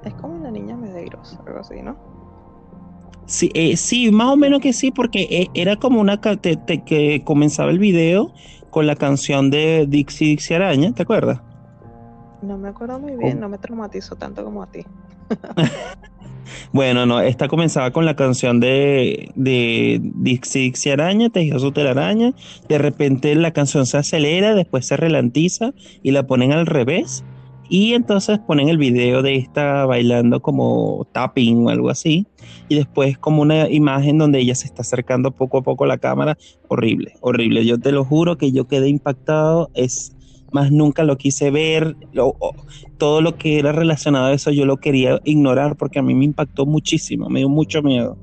Es como una niña Medeiros, algo así, ¿no? Sí, eh, sí, más o menos que sí, porque eh, era como una que comenzaba el video con la canción de Dixie Dixie Araña, ¿te acuerdas? No me acuerdo muy bien, no me traumatizó tanto como a ti. (laughs) Bueno, no, esta comenzaba con la canción de, de Dixie Dixie Araña, Tejió su telaraña. De repente la canción se acelera, después se relantiza y la ponen al revés. Y entonces ponen el video de esta bailando como tapping o algo así. Y después como una imagen donde ella se está acercando poco a poco a la cámara. Horrible, horrible. Yo te lo juro que yo quedé impactado. Es más, nunca lo quise ver. Lo- todo lo que era relacionado a eso yo lo quería ignorar porque a mí me impactó muchísimo. Me dio mucho miedo.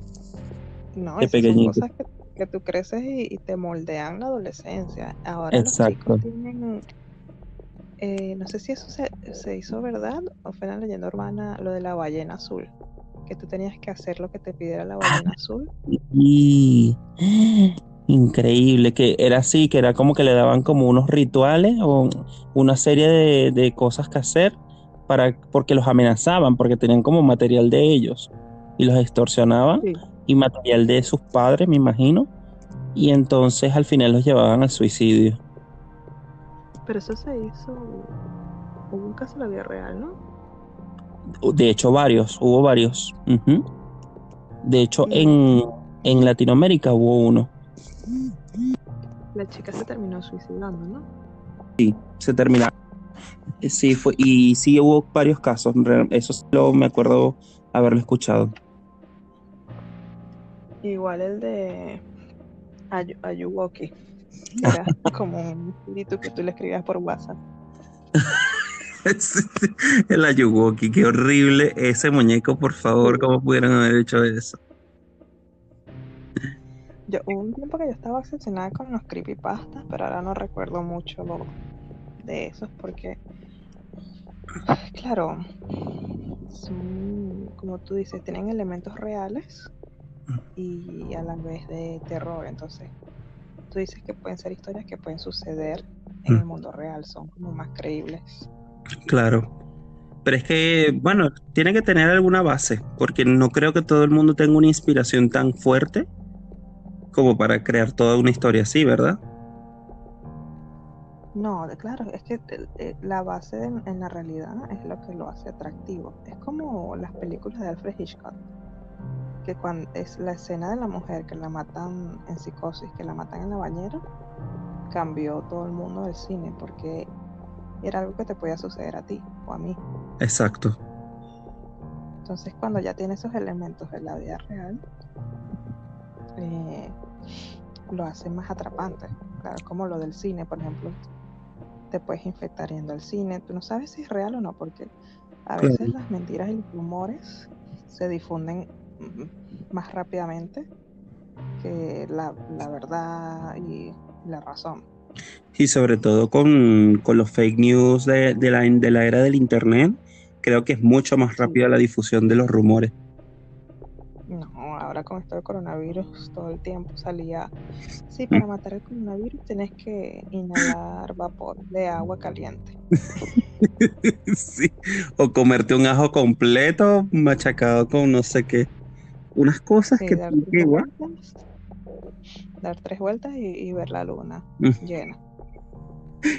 No, Qué esas son pequeñito. cosas que, que tú creces y, y te moldean la adolescencia. Ahora Exacto. los chicos tienen, eh, no sé si eso se, se hizo verdad o fue una leyenda urbana, lo de la ballena azul, que tú tenías que hacer lo que te pidiera la ballena azul. Y (gasps) increíble que era así, que era como que le daban como unos rituales o una serie de, de cosas que hacer para porque los amenazaban, porque tenían como material de ellos y los extorsionaban Sí. y material de sus padres, me imagino, y entonces al final los llevaban al suicidio. Pero eso se hizo, hubo un caso en la vida real, ¿no? De hecho, varios, hubo varios. De hecho, Y- en, en Latinoamérica hubo uno. La chica se terminó suicidando, ¿no? se terminaron. Eh, Sí, fue, y sí hubo varios casos, eso sí lo me acuerdo haberlo escuchado. Igual el de Ayu- Ayuwoki. (laughs) Era como un espíritu que tú le escribías por WhatsApp. (laughs) (laughs) El Ayuwoki, qué horrible ese muñeco, por favor, ¿cómo pudieron haber hecho eso? Yo, hubo un tiempo que yo estaba obsesionada con los creepypastas, pero ahora no recuerdo mucho de esos porque, claro, son, como tú dices, tienen elementos reales y a la vez de terror. Entonces, tú dices que pueden ser historias que pueden suceder en el Mm. mundo real, son como más creíbles. Claro. Pero es que, bueno, tiene que tener alguna base, porque no creo que todo el mundo tenga una inspiración tan fuerte como para crear toda una historia así, ¿verdad? No, claro, es que el- eh, la base en la realidad es lo que lo hace atractivo. Es como las películas de Alfred Hitchcock, que cuando es la escena de la mujer que la matan en psicosis, que la matan en la bañera, cambió todo el mundo del cine porque era algo que te podía suceder a ti o a mí. Exacto. Entonces, cuando ya tiene esos elementos de la vida real, eh, lo hace más atrapante. Claro, como lo del cine, por ejemplo. Te puedes infectar yendo al cine. Tú no sabes si es real o no, porque a Claro. veces las mentiras y los rumores se difunden mm, más rápidamente que la, la verdad y la razón. Y sobre todo con, con los fake news de, de, la, de la era del Internet, creo que es mucho más rápida la difusión de los rumores. No, ahora con esto del coronavirus todo el tiempo salía, sí, para matar el coronavirus tenés que inhalar vapor de agua caliente. (laughs) sí, o comerte un ajo completo machacado con no sé qué. Unas cosas Sí, que dar, tú tres igual. vueltas, dar tres vueltas y, y ver la luna Mm. llena.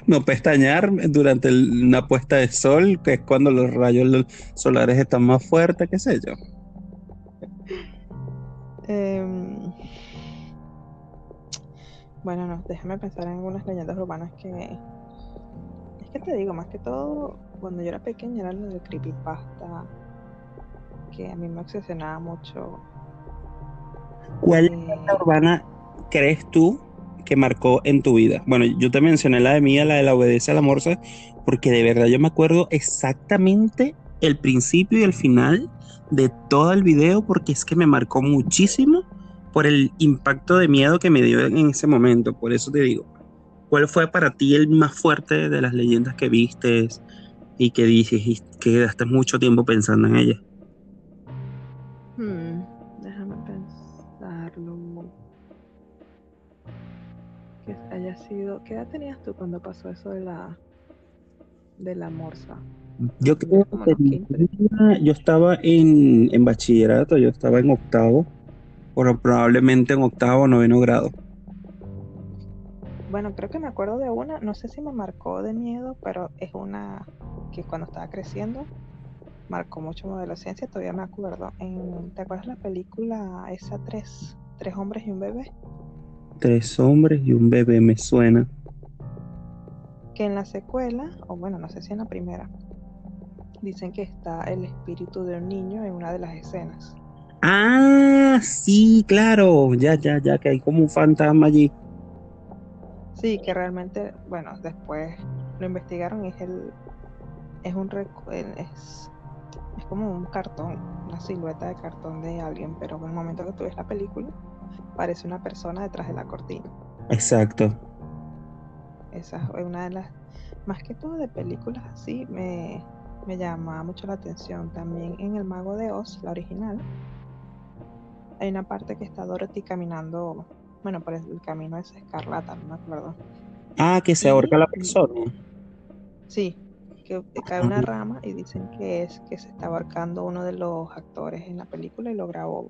No pestañear durante el- una puesta de sol, que es cuando los rayos solares están más fuertes, qué sé yo. (laughs) Em, bueno, no, déjame pensar en algunas leyendas urbanas que... Es que te digo, más que todo, cuando yo era pequeña era lo del creepypasta, que a mí me obsesionaba mucho. ¿Cuál Eh, leyenda urbana crees tú que marcó en tu vida? Bueno, yo te mencioné la de mía, la de la obedece a la morsa, porque de verdad yo me acuerdo exactamente el principio y el final de todo el video, porque es que me marcó muchísimo por el impacto de miedo que me dio en ese momento. Por eso te digo, ¿cuál fue para ti el más fuerte de las leyendas que vistes y que dices y que quedaste mucho tiempo pensando en ellas? Sido... ¿Qué edad tenías tú cuando pasó eso de la... de la morsa? Yo creo que los 15. tenía- yo estaba en, en bachillerato, yo estaba en octavo, o probablemente en octavo o noveno grado. Bueno, creo que me acuerdo de una, no sé si me marcó de miedo, pero es una que cuando estaba creciendo marcó mucho mi adolescencia, todavía me acuerdo. En, ¿te acuerdas la película esa tres, tres hombres y un bebé? Tres hombres y un bebé me suena. Que en la secuela, o bueno, no sé si en la primera, dicen que está el espíritu de un niño en una de las escenas. Ah, sí, claro, ya, ya, ya, que hay como un fantasma allí. Sí, que realmente, bueno, después lo investigaron y es el, es un es, es como un cartón, una silueta de cartón de alguien, pero en el momento que tú ves la película, parece una persona detrás de la cortina. Exacto. Esa es una de las, más que todo de películas así, me, me llama mucho la atención. También en El Mago de Oz, la original, hay una parte que está Dorothy caminando, bueno, por el camino es escarlata, no me acuerdo. Ah, que se Y- ahorca la persona. Sí, que cae una rama y dicen que es que se está abarcando uno de los actores en la película y lo grabó.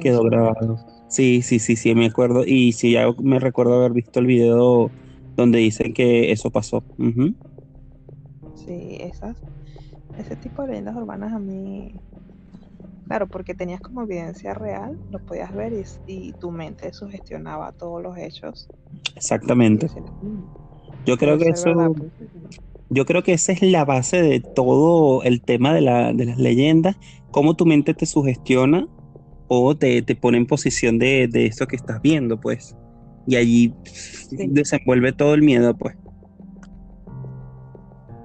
Quedó grabado. Sí, sí, sí, sí, me acuerdo. Y sí, ya me recuerdo haber visto el video donde dicen que eso pasó. Ujú. Sí, esas, ese tipo de leyendas urbanas a mí, claro, porque tenías como evidencia real, lo podías ver y, y tu mente sugestionaba todos los hechos. Exactamente. decías, "Mm, Yo creo que eso, verdad, puede ser verdad". yo creo que esa es la base de todo el tema de la, de las leyendas, cómo tu mente te sugestiona o te, te pone en posición de, de eso que estás viendo, pues. Y allí desenvuelve todo el miedo, pues.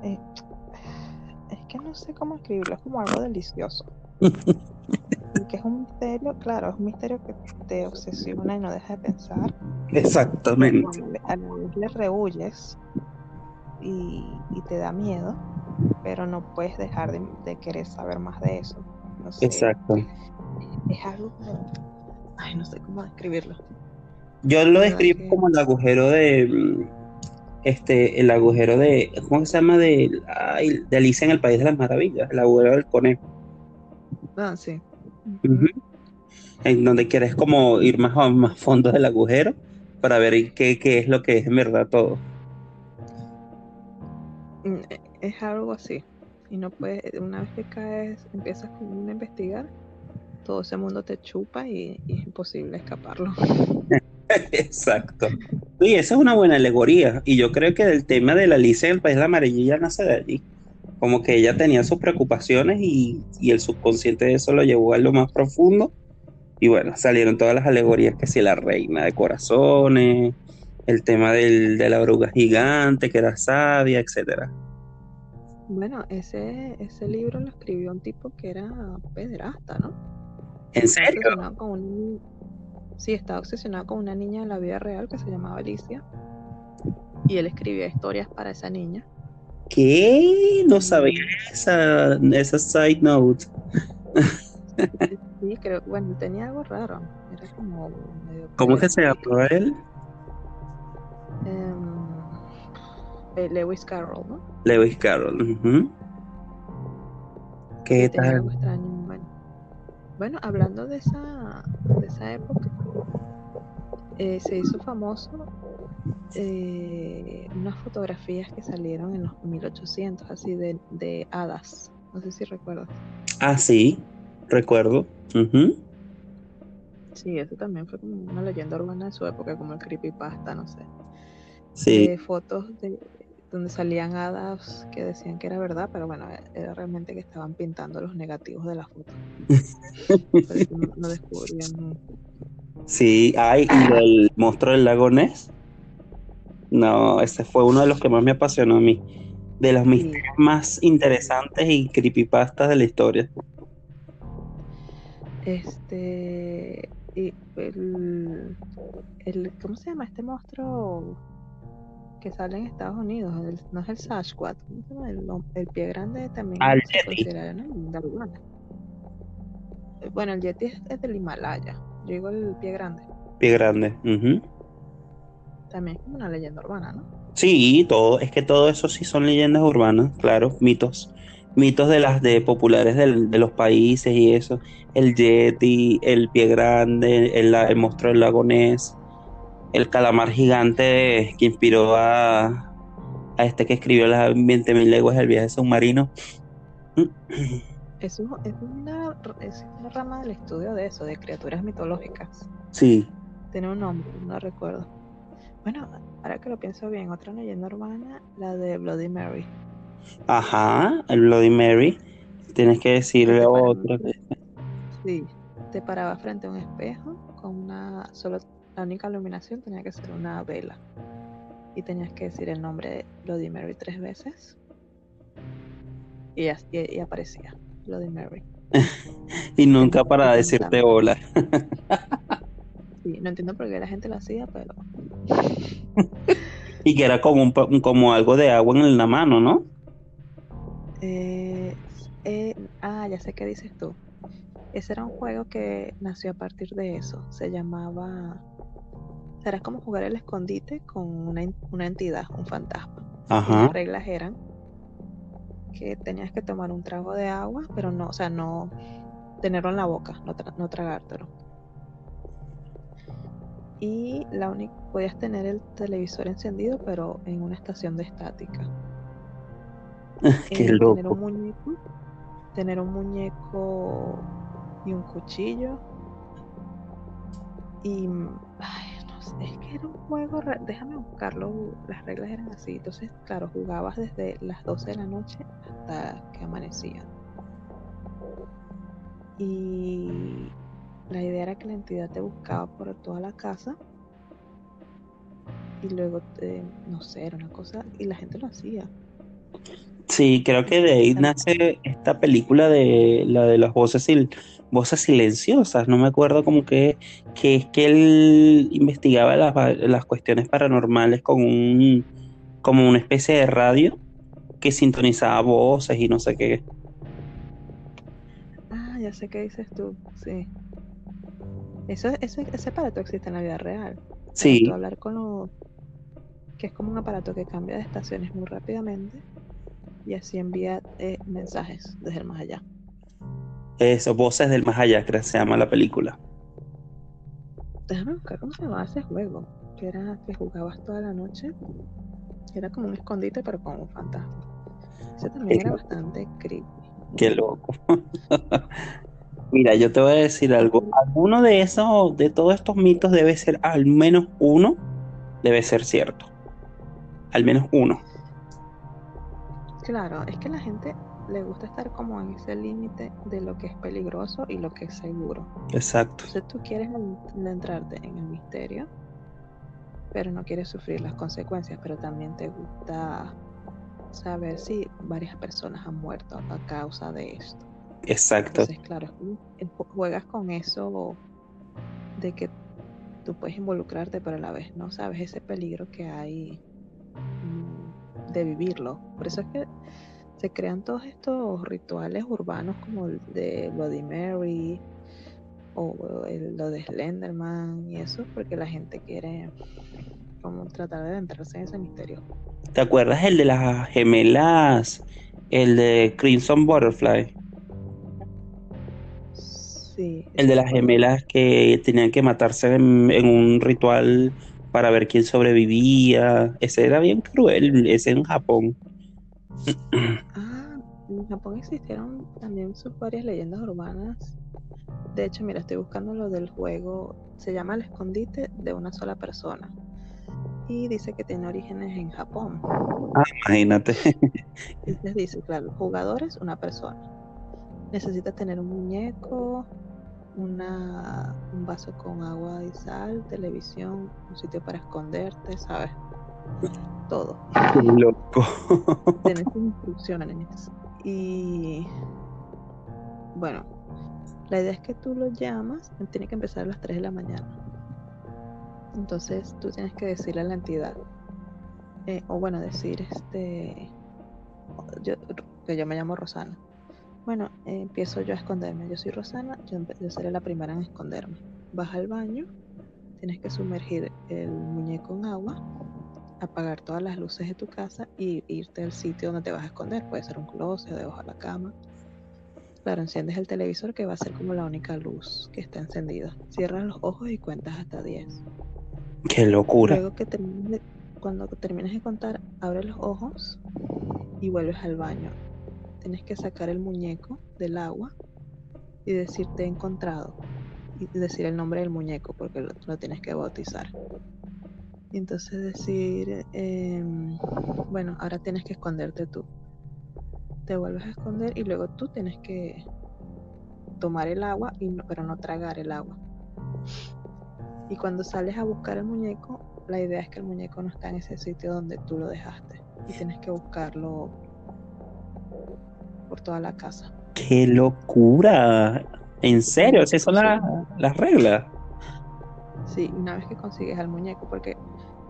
Eh, es que no sé cómo escribirlo, es como algo delicioso. (laughs) Que es un misterio, claro, es un misterio que te obsesiona y no deja de pensar. Exactamente. A la vez le rehuyes y, y te da miedo, pero no puedes dejar de, de querer saber más de eso. No sé, Exacto. Es algo como... Ay, no sé cómo describirlo. Yo lo ¿Verdad describo que- como el agujero de este, el agujero de, ¿cómo se llama? De, ay, de Alicia en el País de las Maravillas, el agujero del conejo. Ah, sí. En donde quieres como ir más a más fondo del agujero para ver qué, qué es lo que es en verdad todo. Mm, e- Es algo así. Y no puedes, una vez que caes, empiezas a investigar, todo ese mundo te chupa y, y es imposible escaparlo. (laughs) Exacto. Y esa es una buena alegoría. Y yo creo que el tema de la Alicia en el País de la Amarilla nace de allí. Como que ella tenía sus preocupaciones y, y el subconsciente de eso lo llevó a lo más profundo. Y bueno, salieron todas las alegorías que si la reina de corazones, el tema del, de la bruja gigante que era sabia, etcétera. Bueno, ese, ese libro lo escribió un tipo que era pederasta, ¿no? ¿En serio? Obsesionado con un- Sí, estaba obsesionado con una niña en la vida real que se llamaba Alicia. Y él escribía historias para esa niña. ¿Qué? No sabía esa, esa side note. Sí, creo, bueno, tenía algo raro. Era como medio ¿Cómo es que se llama él? Eh, Lewis Carroll, ¿no? Lewis Carroll. ujú. ¿Qué Sí, tenía tal? algo extraño. Bueno, hablando de esa, de esa época, eh, se hizo famoso eh, unas fotografías que salieron en los 1800, así de, de hadas. No sé si recuerdas. Ah, sí, recuerdo. Ujú. Sí, eso también fue como una leyenda urbana de su época, como el creepypasta, no sé. Sí, de fotos de donde salían hadas que decían que era verdad, pero bueno, era realmente que estaban pintando los negativos de la foto. No, no descubrían sí. Ay, y el monstruo del lago Ness. No, ese fue uno de los que más me apasionó a mí. De los Sí. misterios más interesantes y creepypastas de la historia. Este y el, el ¿cómo se llama este monstruo que sale en Estados Unidos? El- no es el Sasquatch. El, pie grande también el se considera Bueno, el Yeti es, es del Himalaya. Yo digo el pie grande. Pie grande. ujú. También es como una leyenda urbana, ¿no? Sí, todo, es que todo eso sí son leyendas urbanas, claro, mitos. Mitos de las de populares del- de los países y eso. El Yeti, el pie grande, el, el monstruo del lago Ness, el calamar gigante que inspiró a, a este que escribió las 20.000 leguas del viaje submarino. Eso es una, es una rama del estudio de eso, de criaturas mitológicas. Sí, Tiene un nombre, no recuerdo. Bueno, ahora que lo pienso bien, otra leyenda urbana, la de Bloody Mary. ajá, el Bloody Mary. Tienes que decirle otro. Sí, te parabas frente a un espejo con una solo la única iluminación tenía que ser una vela y tenías que decir el nombre de Bloody Mary tres veces y, y- y aparecía Bloody Mary. (laughs) Y nunca para decirte hola. (laughs) Sí, no entiendo por qué la gente lo hacía, pero (laughs) Y que era como, un, como algo de agua en la mano, ¿no? Eh, eh, ah, ya sé qué dices tú. Ese era un juego que nació a partir de eso. Se llamaba. Era como jugar el escondite con una, en- una entidad, un fantasma. Ajá. las reglas eran que tenías que tomar un trago de agua, pero no, o sea, no tenerlo en la boca, no, tra- no tragártelo. Y la única, podías tener el televisor encendido, pero en una estación de estática. (laughs) Qué eh, tener loco. un muñeco, tener un muñeco y un cuchillo. Y mm, ay, sé, es que era un juego, déjame buscarlo, las reglas eran así. Entonces, claro, jugabas desde las 12 de la noche hasta que amanecía. Y la idea era que la entidad te buscaba por toda la casa. Y luego, te, no sé, era una cosa, y la gente lo hacía. Sí, creo que de ahí nace esta película de la de las voces, sil- voces silenciosas. No me acuerdo como que, que es que él investigaba las, las cuestiones paranormales con un, como una especie de radio que sintonizaba voces y no sé qué. Ah, ya sé qué dices tú, sí. Eso, eso, ese aparato existe en la vida real. Sí, tú hablar con lo que es como un aparato que cambia de estaciones muy rápidamente y así envía eh, mensajes desde el más allá. Eso, Voces del Más Allá, creo que se llama la película. Déjame buscar cómo se llamaba ese juego, que era que jugabas toda la noche. Era como un escondite, pero con un fantasma. Ese también era bastante creepy. Qué loco. (laughs) Mira, yo te voy a decir algo. Alguno de esos, de todos estos mitos debe ser, al menos uno, debe ser cierto. Al menos uno. Claro, es que la gente le gusta estar como en ese límite de lo que es peligroso y lo que es seguro. Exacto. Entonces tú quieres en- entrarte en el misterio, pero no quieres sufrir las consecuencias, pero también te gusta saber si varias personas han muerto a causa de esto. Exacto. Entonces, claro, es- juegas con eso de que tú puedes involucrarte, pero a la vez no sabes ese peligro que hay mm, de vivirlo. Por eso es que se crean todos estos rituales urbanos como el de Bloody Mary o lo de Slenderman y eso, porque la gente quiere como tratar de adentrarse en ese misterio. ¿Te acuerdas el de las gemelas, el de Crimson Butterfly? Sí. El de las gemelas que tenían que matarse en, en un ritual para ver quién sobrevivía. Ese era bien cruel, ese en Japón. (clears throat) Ah, en Japón existieron también sus varias leyendas urbanas. De hecho, mira, estoy buscando lo del juego. Se llama El escondite de una sola persona. Y dice que tiene orígenes en Japón. Ah, imagínate. Entonces dice, claro, jugadores, una persona. Necesita tener un muñeco, una, un vaso con agua y sal, televisión, un sitio para esconderte, ¿sabes? Todo. Qué loco. Tienes (laughs) instrucciones. Y bueno, la idea es que tú lo llamas, tiene que empezar a las 3 de la mañana. Entonces tú tienes que decirle a la entidad, eh, o bueno, decir este, yo, que yo me llamo Rosana. Bueno, eh, empiezo yo a esconderme. Yo soy Rosana, yo, yo seré la primera en esconderme. Vas al baño, tienes que sumergir el muñeco en agua, apagar todas las luces de tu casa y irte al sitio donde te vas a esconder. Puede ser un closet, debajo de la cama. Claro, enciendes el televisor que va a ser como la única luz que está encendida. Cierras los ojos y cuentas hasta 10. Qué locura. Luego que termines de- cuando termines de contar, abres los ojos y vuelves al baño. Tienes que sacar el muñeco del agua y decir te he encontrado. Y decir el nombre del muñeco porque lo, lo tienes que bautizar. Y entonces decir, em, bueno, ahora tienes que esconderte tú. Te vuelves a esconder y luego tú tienes que tomar el agua, y no- pero no tragar el agua. Y cuando sales a buscar el muñeco, la idea es que el muñeco no está en ese sitio donde tú lo dejaste. Y tienes que buscarlo por toda la casa. Qué locura. En serio, esas son la- las reglas. Sí, una vez que consigues al muñeco, porque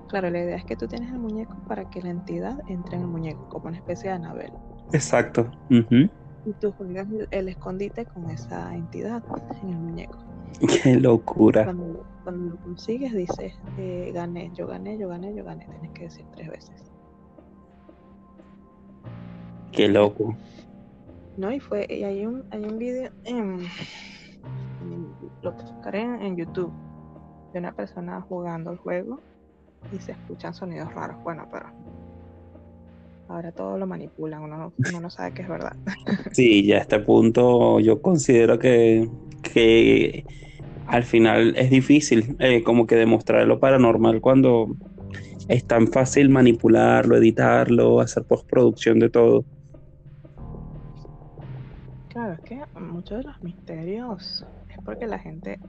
claro, la idea es que tú tienes el muñeco para que la entidad entre en el muñeco, como una especie de Anabel. Exacto. Y tú juegas el, el escondite con esa entidad en el muñeco. Qué locura. Cuando, cuando lo consigues, dices, eh, gané, yo gané, yo gané, yo gané. Tienes que decir tres veces. Qué loco. ¿no? Y fue, y hay un, hay un video, en, en- lo buscaré en, en YouTube, de una persona jugando el juego y se escuchan sonidos raros. Bueno, pero ahora todo lo manipulan, uno no, uno no sabe que es verdad. (laughs) Sí, ya a este punto yo considero que, que al final es difícil eh, como que demostrar lo paranormal cuando es tan fácil manipularlo, editarlo, hacer postproducción de todo. Claro, es que muchos de los misterios es porque la gente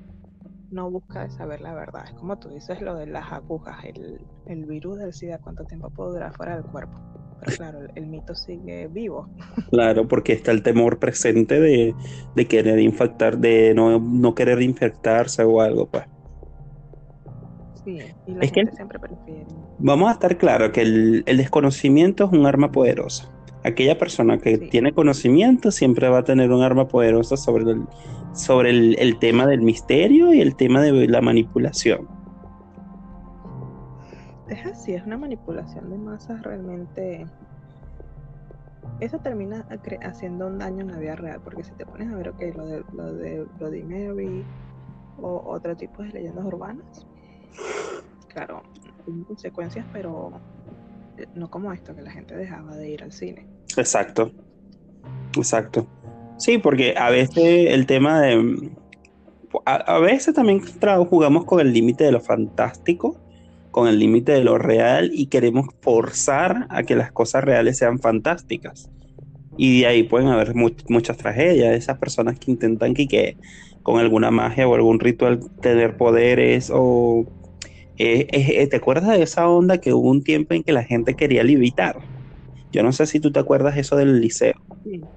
no busca saber la verdad. Es como tú dices lo de las agujas, el, el virus del SIDA, cuánto tiempo puede durar fuera del cuerpo. Pero claro, el, el mito sigue vivo. (laughs) Claro, porque está el temor presente de, de querer infectar, de no, no querer infectarse o algo, pues. Sí, y la Es que- siempre prefiere. Vamos a estar claro que el, el desconocimiento es un arma poderosa. Aquella persona que Sí. tiene conocimiento siempre va a tener un arma poderosa sobre el, sobre el, el tema del misterio y el tema de la manipulación. Es así, es una manipulación de masas realmente. Eso termina haciendo un daño en la vida real, porque si te pones a ver, ok, lo de, lo de Bloody Mary o otro tipo de leyendas urbanas, claro, tienen consecuencias, pero no como esto, que la gente dejaba de ir al cine. Exacto. Exacto. Sí, porque a veces el tema de... A, a veces también jugamos con el límite de lo fantástico, con el límite de lo real y queremos forzar a que las cosas reales sean fantásticas. Y de ahí pueden haber mu- muchas tragedias. Esas personas que intentan que, que con alguna magia o algún ritual tener poderes o... eh, eh, ¿Te acuerdas de esa onda que hubo un tiempo en que la gente quería levitar? Yo no sé si tú te acuerdas eso del liceo. Sí.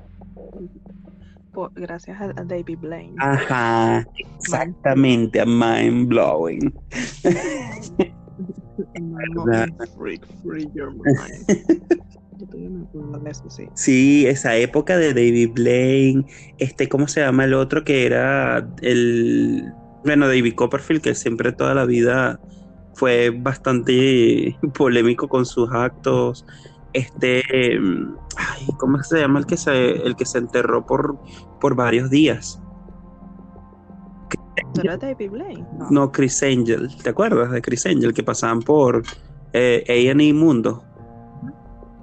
Por- gracias a, a David Blaine. Ajá, exactamente, a mind blowing. Freak, free your mind. Sí, esa época de David Blaine, este, ¿cómo se llama el otro que era el, bueno, David Copperfield, que siempre toda la vida fue bastante (laughs) polémico con sus actos. Este, ay, ¿cómo se llama el que se, el que se enterró por, por varios días? ¿No Chris Angel, ¿te acuerdas de Chris Angel que pasaban por eh, A&E Mundo?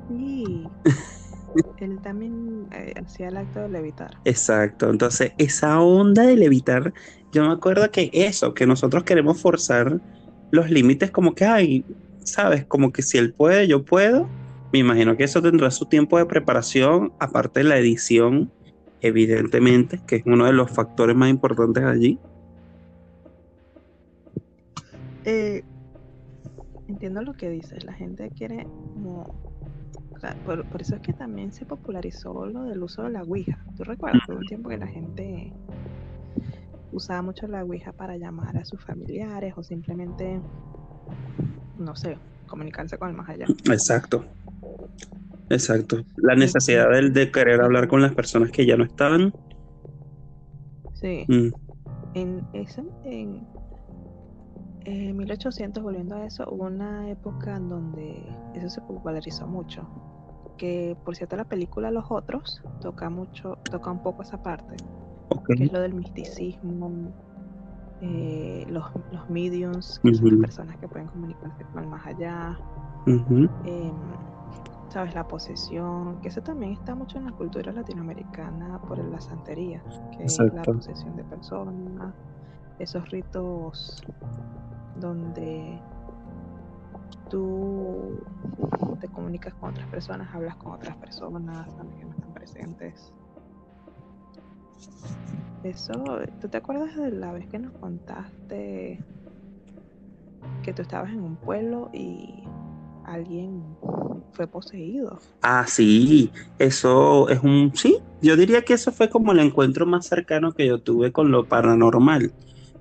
Sí. (laughs) Él también eh, hacía el acto de levitar. Exacto, entonces esa onda de levitar, yo me acuerdo que eso, que nosotros queremos forzar los límites como que, ay, sabes, como que si él puede, yo puedo. Me imagino que eso tendrá su tiempo de preparación, aparte de la edición, evidentemente, que es uno de los factores más importantes allí. Eh, entiendo lo que dices. La gente quiere como. por eso es que también se popularizó lo del uso de la Ouija. ¿Tú recuerdas? Hubo un tiempo que la gente usaba mucho la Ouija para llamar a sus familiares o simplemente, no sé, comunicarse con el más allá. Exacto. Exacto. La necesidad de, de querer hablar con las personas que ya no estaban. Sí. Mm, En, eso, en, en 1800, volviendo a eso, hubo una época en donde eso se popularizó mucho. Que por cierto la película Los Otros toca mucho, toca un poco esa parte, ok. que es lo del misticismo, eh, los, los mediums, que son las personas que pueden comunicarse con el más allá, em, sabes, la posesión, que eso también está mucho en la cultura latinoamericana por la santería, que es la posesión de personas, esos ritos donde tú te comunicas con otras personas, hablas con otras personas, aunque no están presentes. Eso, ¿tú te acuerdas de la vez que nos contaste que tú estabas en un pueblo y alguien fue poseído? Ah, sí, eso es un, sí, yo diría que eso fue como el encuentro más cercano que yo tuve con lo paranormal,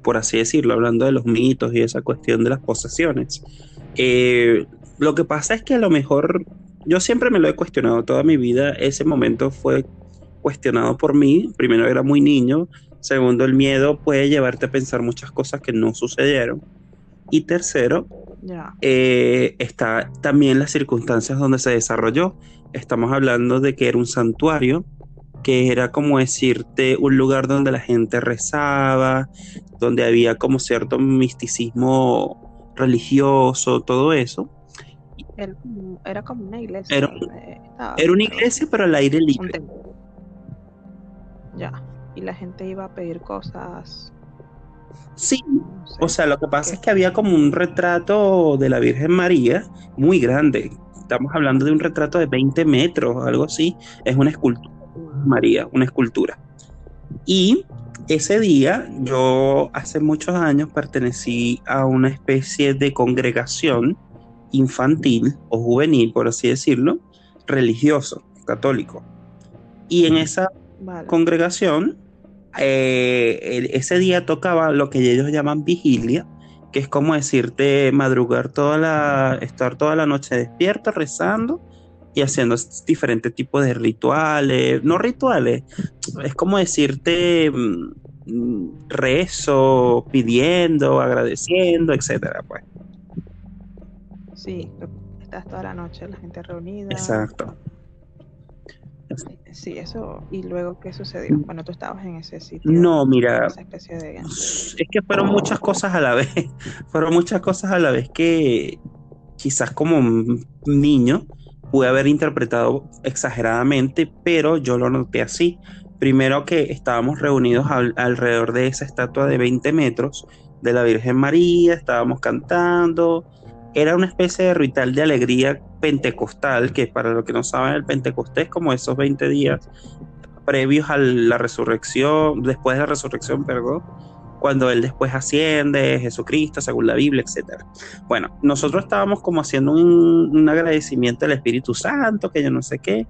por así decirlo, hablando de los mitos y esa cuestión de las posesiones. Eh, lo que pasa es que a lo mejor, yo siempre me lo he cuestionado toda mi vida, ese momento fue cuestionado por mí, primero era muy niño, segundo el miedo puede llevarte a pensar muchas cosas que no sucedieron, y tercero, Ya, eh, está también las circunstancias donde se desarrolló. Estamos hablando de que era un santuario, que era como decirte un lugar donde la gente rezaba, donde había como cierto misticismo religioso, todo eso. era como, era como una iglesia. Era- donde estaba, Era una iglesia, pero al aire libre. Ya, y la gente iba a pedir cosas. Sí, no sé, o sea, lo que pasa ¿qué? es que había como un retrato de la Virgen María muy grande. Estamos hablando de un retrato de 20 metros, algo así. Es una escultura. María, una escultura. Y ese día, yo hace muchos años pertenecí a una especie de congregación infantil o juvenil, por así decirlo, religioso, católico. Y en esa Vale. congregación, eh, el- ese día tocaba lo que ellos llaman vigilia, que es como decirte madrugar toda la, estar toda la noche despierto, rezando y haciendo diferentes tipos de rituales, no rituales, es como decirte mm, rezo, pidiendo, agradeciendo, etcétera, pues. Sí, estás toda la noche, la gente reunida. Exacto. Sí, eso. ¿Y luego qué sucedió? Bueno, tú estabas en ese sitio. No, mira, Esa especie de. es que fueron muchas cosas a la vez, (laughs) fueron muchas cosas a la vez que quizás como un niño pude haber interpretado exageradamente, pero yo lo noté así. Primero que estábamos reunidos al- alrededor de esa estatua de 20 metros de la Virgen María, estábamos cantando, era una especie de ritual de alegría pentecostal, que para los que no saben, el Pentecostés como esos 20 días previos a la resurrección, después de la resurrección, perdón, cuando él después asciende, Jesucristo, según la Biblia, etc. Bueno, nosotros estábamos como haciendo un, un agradecimiento al Espíritu Santo, que yo no sé qué,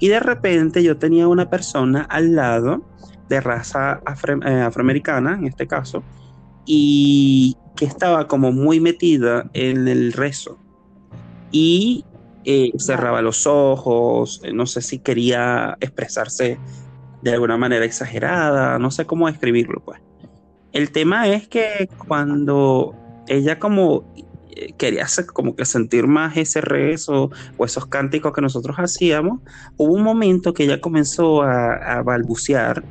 Y de repente yo tenía una persona al lado de raza afro- eh, afroamericana, en este caso, y que estaba como muy metida en el rezo. Y eh, cerraba los ojos, eh, no sé si quería expresarse de alguna manera exagerada, no sé cómo describirlo, pues. El tema es que cuando ella como eh, quería hacer- como que sentir más ese rezo o esos cánticos que nosotros hacíamos, hubo un momento que ella comenzó a, a balbucear,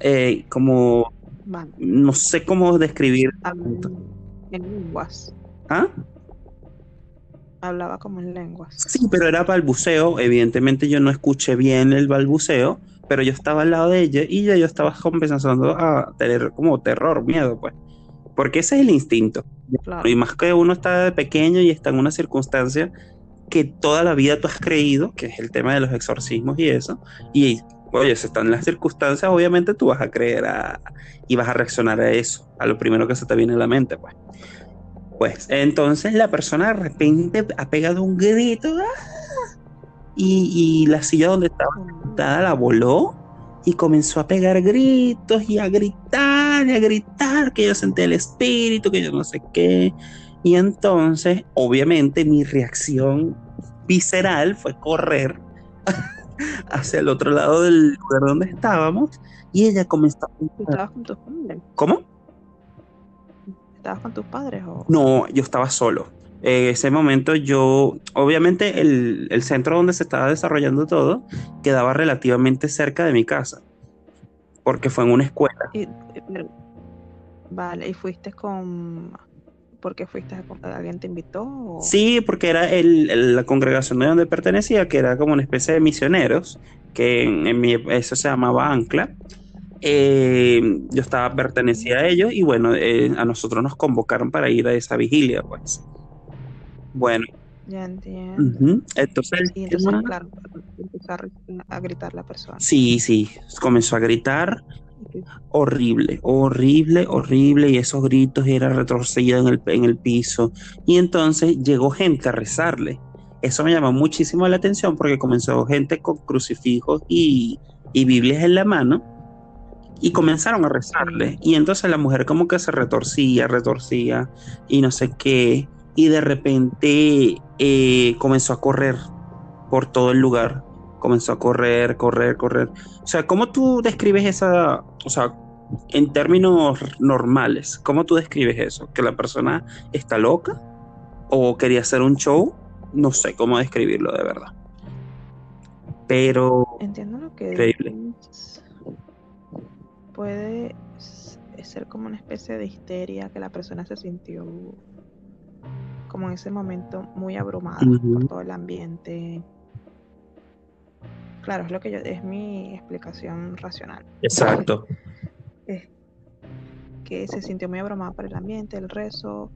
eh, como no sé cómo describir. En lenguas. ¿Ah? Hablaba como en lenguas. Sí, pero era balbuceo. Evidentemente yo no escuché bien el balbuceo, pero yo estaba al lado de ella y ya yo estaba comenzando a tener como terror, miedo, pues. Porque ese es el instinto. Claro. Y más que uno está de pequeño y está en una circunstancia que toda la vida tú has creído, que es el tema de los exorcismos y eso, y oye, si están las circunstancias, obviamente tú vas a creer a- y vas a reaccionar a eso, a lo primero que se te viene a la mente, pues. Pues entonces la persona de repente ha pegado un grito ¡ah! y, y la silla donde estaba sentada la voló y comenzó a pegar gritos y a gritar y a gritar que yo sentí el espíritu, que yo no sé qué. Y entonces, obviamente, mi reacción visceral fue correr (laughs) hacia el otro lado del lugar donde estábamos y ella comenzó a ¿Tú estabas con tus padres? ¿Cómo? ¿Estabas con tus padres o...? No, yo estaba solo. En ese momento yo, obviamente el, el centro donde se estaba desarrollando todo quedaba relativamente cerca de mi casa, porque fue en una escuela. Y- pero- vale, ¿y fuiste con... ¿Por qué fuiste? ¿Alguien te invitó? o- Sí, porque era el- el- la congregación de donde pertenecía, que era como una especie de misioneros, que en, en mi, eso se llamaba Ancla. Eh, yo estaba, pertenecía a ellos y bueno, eh, a nosotros nos convocaron para ir a esa vigilia, pues. Bueno, Ya entiendo. ujú, entonces, Y el entonces, tema- claro, empezó a, ri- a gritar la persona. sí, sí, comenzó a gritar Y horrible, horrible, horrible, y esos gritos era retorcida en el, en el piso. Y entonces llegó gente a rezarle. Eso me llamó muchísimo la atención porque comenzó gente con crucifijos y, y Biblias en la mano y comenzaron a rezarle. Y entonces la mujer como que se retorcía, retorcía y no sé qué. Y de repente eh, comenzó a correr por todo el lugar. Comenzó a correr, correr, correr. O sea, ¿cómo tú describes esa, o sea, en términos normales, cómo tú describes eso? ¿Que la persona está loca? ¿O quería hacer un show? No sé cómo describirlo de verdad. Pero Entiendo lo que Increíble. dices. Puede ser como una especie de histeria que la persona se sintió como en ese momento muy abrumada por todo el ambiente. Claro, es lo que yo, es mi explicación racional. exacto, (laughs) Es que se sintió muy abrumada por el ambiente, el rezo,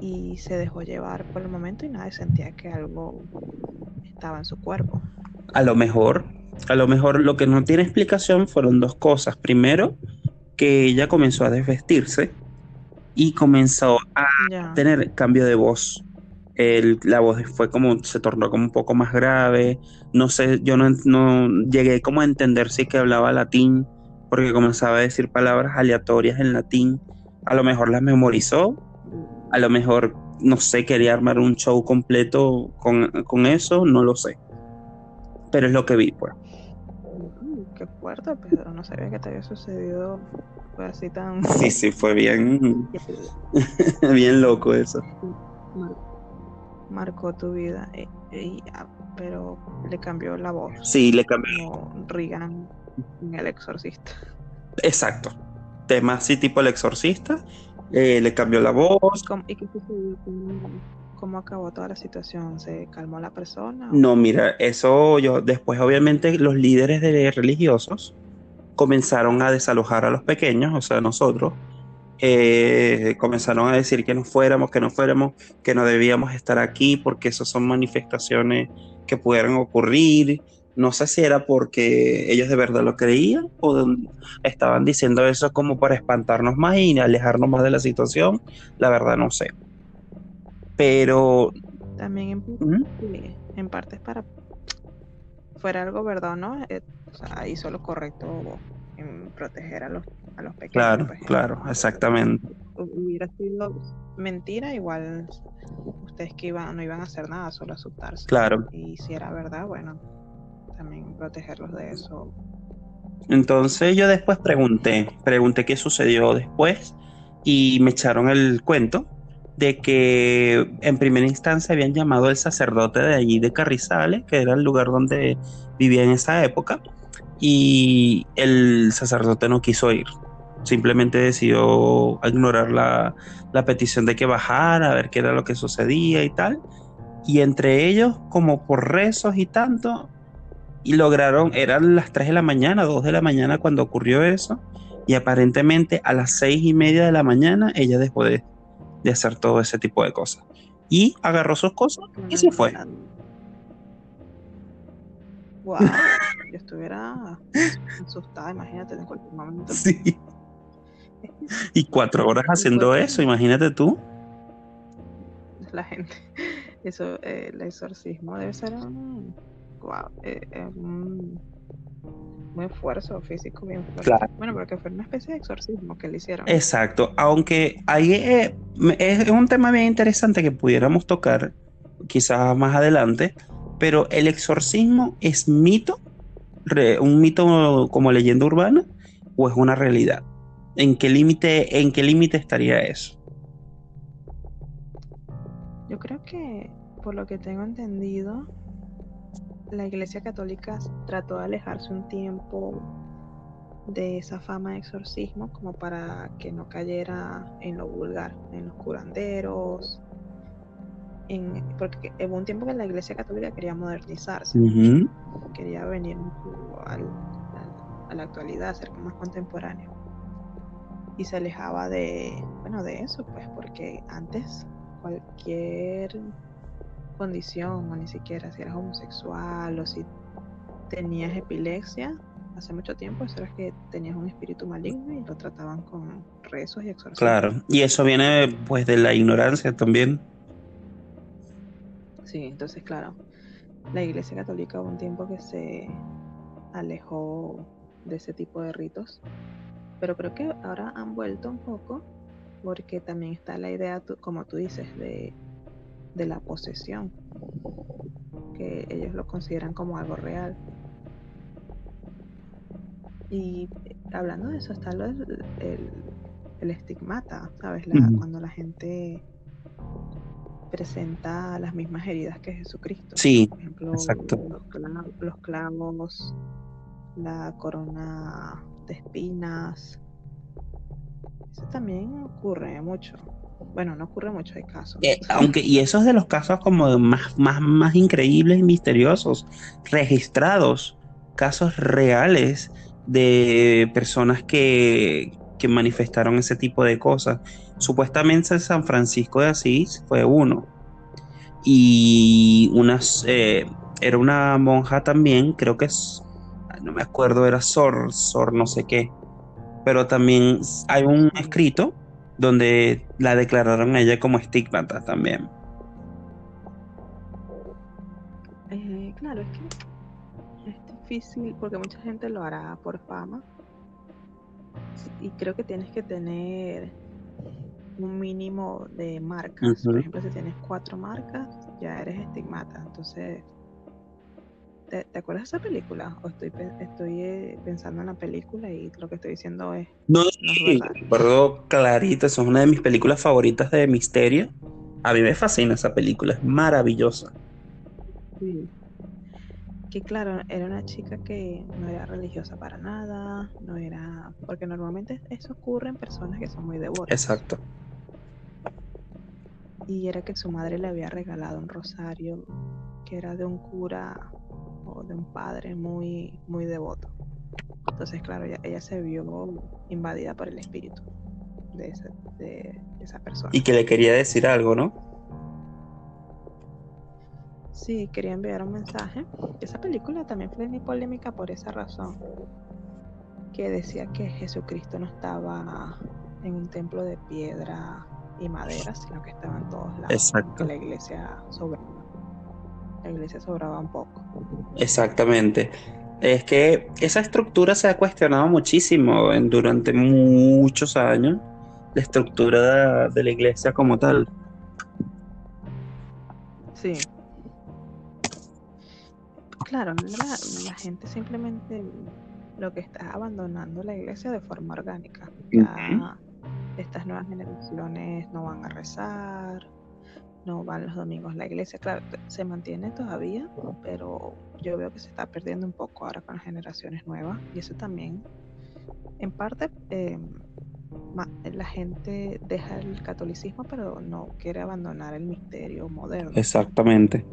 y se dejó llevar por el momento y nadie sentía que algo estaba en su cuerpo. a lo mejor, a lo mejor lo que no tiene explicación fueron dos cosas. Primero, que ella comenzó a desvestirse y comenzó a tener cambio de voz. El- la voz fue como, se tornó como un poco más grave. No sé, yo no, no llegué como a entender si que hablaba latín, porque comenzaba a decir palabras aleatorias en latín. A lo mejor las memorizó, a lo mejor, no sé, quería armar un show completo con, con eso, no lo sé. Pero es lo que vi, pues. Pedro. No sabía que te había sucedido fue así tan. (laughs) Sí, sí, fue bien, (laughs) bien loco eso. Mar- Marcó tu vida. eh, y- ah, pero le cambió la voz. Sí, le cambió. Como Regan en El Exorcista. Exacto. Tema así tipo el exorcista. eh, le cambió la voz. ¿Cómo- ¿Y qué sucedió? ¿Cómo, cómo acabó toda la situación? ¿Se calmó la persona? No, mira, eso yo, después obviamente los líderes de religiosos comenzaron a desalojar a los pequeños, o sea, nosotros, eh, comenzaron a decir que no fuéramos, que no fuéramos, que no debíamos estar aquí porque esas son manifestaciones que pudieran ocurrir. No sé si era porque ellos de verdad lo creían o estaban diciendo eso como para espantarnos más y alejarnos más de la situación. La verdad no sé. Pero También en, sí, en parte es para fuera algo verdad o no, eh, o sea, hizo lo correcto en proteger a los, a los pequeños. Claro, pues. claro, exactamente. Hubiera sido mentira, igual ustedes que iban, no iban a hacer nada, solo asustarse. Claro. Y si era verdad, bueno, también protegerlos de eso. Entonces yo después pregunté, pregunté qué sucedió después y me echaron el cuento de que en primera instancia habían llamado al sacerdote de allí de Carrizales, que era el lugar donde vivía en esa época, y el sacerdote no quiso ir. Simplemente decidió ignorar la, la petición de que bajara, a ver qué era lo que sucedía y tal. Y entre ellos, como por rezos y tanto, y lograron, eran las 3 de la mañana, 2 de la mañana cuando ocurrió eso, y aparentemente a las 6 y media de la mañana ella dejó de, de hacer todo ese tipo de cosas. Y agarró sus cosas y se fue. Wow, (laughs) yo estuviera asustada, imagínate en cualquier momento. Sí. Y cuatro horas (laughs) haciendo eso, imagínate tú. La gente, eso, eh, el exorcismo debe ser un, wow, eh, eh, un, un esfuerzo físico bien fuerte. Claro. Bueno, pero que fue una especie de exorcismo que le hicieron. Exacto, aunque ahí es un tema bien interesante que pudiéramos tocar quizás más adelante, pero el exorcismo es mito, un mito como leyenda urbana o es una realidad. ¿En qué límite, en qué límite estaría eso? Yo creo que, por lo que tengo entendido, la Iglesia Católica trató de alejarse un tiempo de esa fama de exorcismo como para que no cayera en lo vulgar, en los curanderos, en, porque hubo un tiempo que la Iglesia Católica quería modernizarse, quería venir al- a la actualidad, ser más contemporáneo. Y se alejaba de, bueno, de eso, pues, porque antes cualquier condición, o ni siquiera si eras homosexual o si tenías epilepsia, hace mucho tiempo, eso era que tenías un espíritu maligno y lo trataban con rezos y exorcismos. Claro, y eso viene pues de la ignorancia también. Sí, entonces, claro, la Iglesia Católica hubo un tiempo que se alejó de ese tipo de ritos, pero creo que ahora han vuelto un poco porque también está la idea, como tú dices, de, de la posesión, que ellos lo consideran como algo real. Y hablando de eso, está lo el, el estigmata, ¿sabes? La-. Cuando la gente presenta las mismas heridas que Jesucristo. Sí, Por ejemplo, exacto. Los, cla- los clavos, la corona de espinas. Eso también ocurre mucho. Bueno, no ocurre mucho, hay casos. Eh, aunque, y esos de los casos como más, más, más increíbles y misteriosos, registrados, casos reales de personas que, que manifestaron ese tipo de cosas. Supuestamente San Francisco de Asís fue uno. Y unas, eh, era una monja también, creo que es, no me acuerdo, era Sor, Sor no sé qué. Pero también hay un escrito donde la declararon a ella como estigmata también. Eh, claro, es que es difícil porque mucha gente lo hará por fama. Y creo que tienes que tener un mínimo de marcas. Por ejemplo, si tienes cuatro marcas, ya eres estigmata. Entonces, ¿te, te acuerdas de esa película? O estoy, eh, pensando en la película y lo que estoy diciendo es No, No es sí, verdad. recuerdo clarito, esa es una de mis películas favoritas de misterio. A mí me fascina esa película, es maravillosa. que claro, era una chica que no era religiosa para nada, no era, porque normalmente eso ocurre en personas que son muy devotas. Exacto. Y era que su madre le había regalado un rosario que era de un cura o de un padre muy, muy devoto. Entonces, claro, ella, ella se vio invadida por el espíritu de, ese- de esa persona. Y que le quería decir algo, ¿no? Sí, quería enviar un mensaje. Esa película también fue muy polémica por esa razón. Que decía que Jesucristo no estaba en un templo de piedra y madera, sino que estaba en todos lados. Exacto. que La iglesia soberana. La iglesia sobraba un poco. Exactamente. Es que esa estructura se ha cuestionado muchísimo en- durante muchos años, la estructura de, de la iglesia como tal. Sí. Claro, la, la gente simplemente lo que está es abandonando la iglesia de forma orgánica. Ya estas nuevas generaciones no van a rezar, no van los domingos a la iglesia. Claro, se mantiene todavía, pero yo veo que se está perdiendo un poco ahora con las generaciones nuevas. Y eso también, en parte, eh, ma- la gente deja el catolicismo, pero no quiere abandonar el misterio moderno. Exactamente.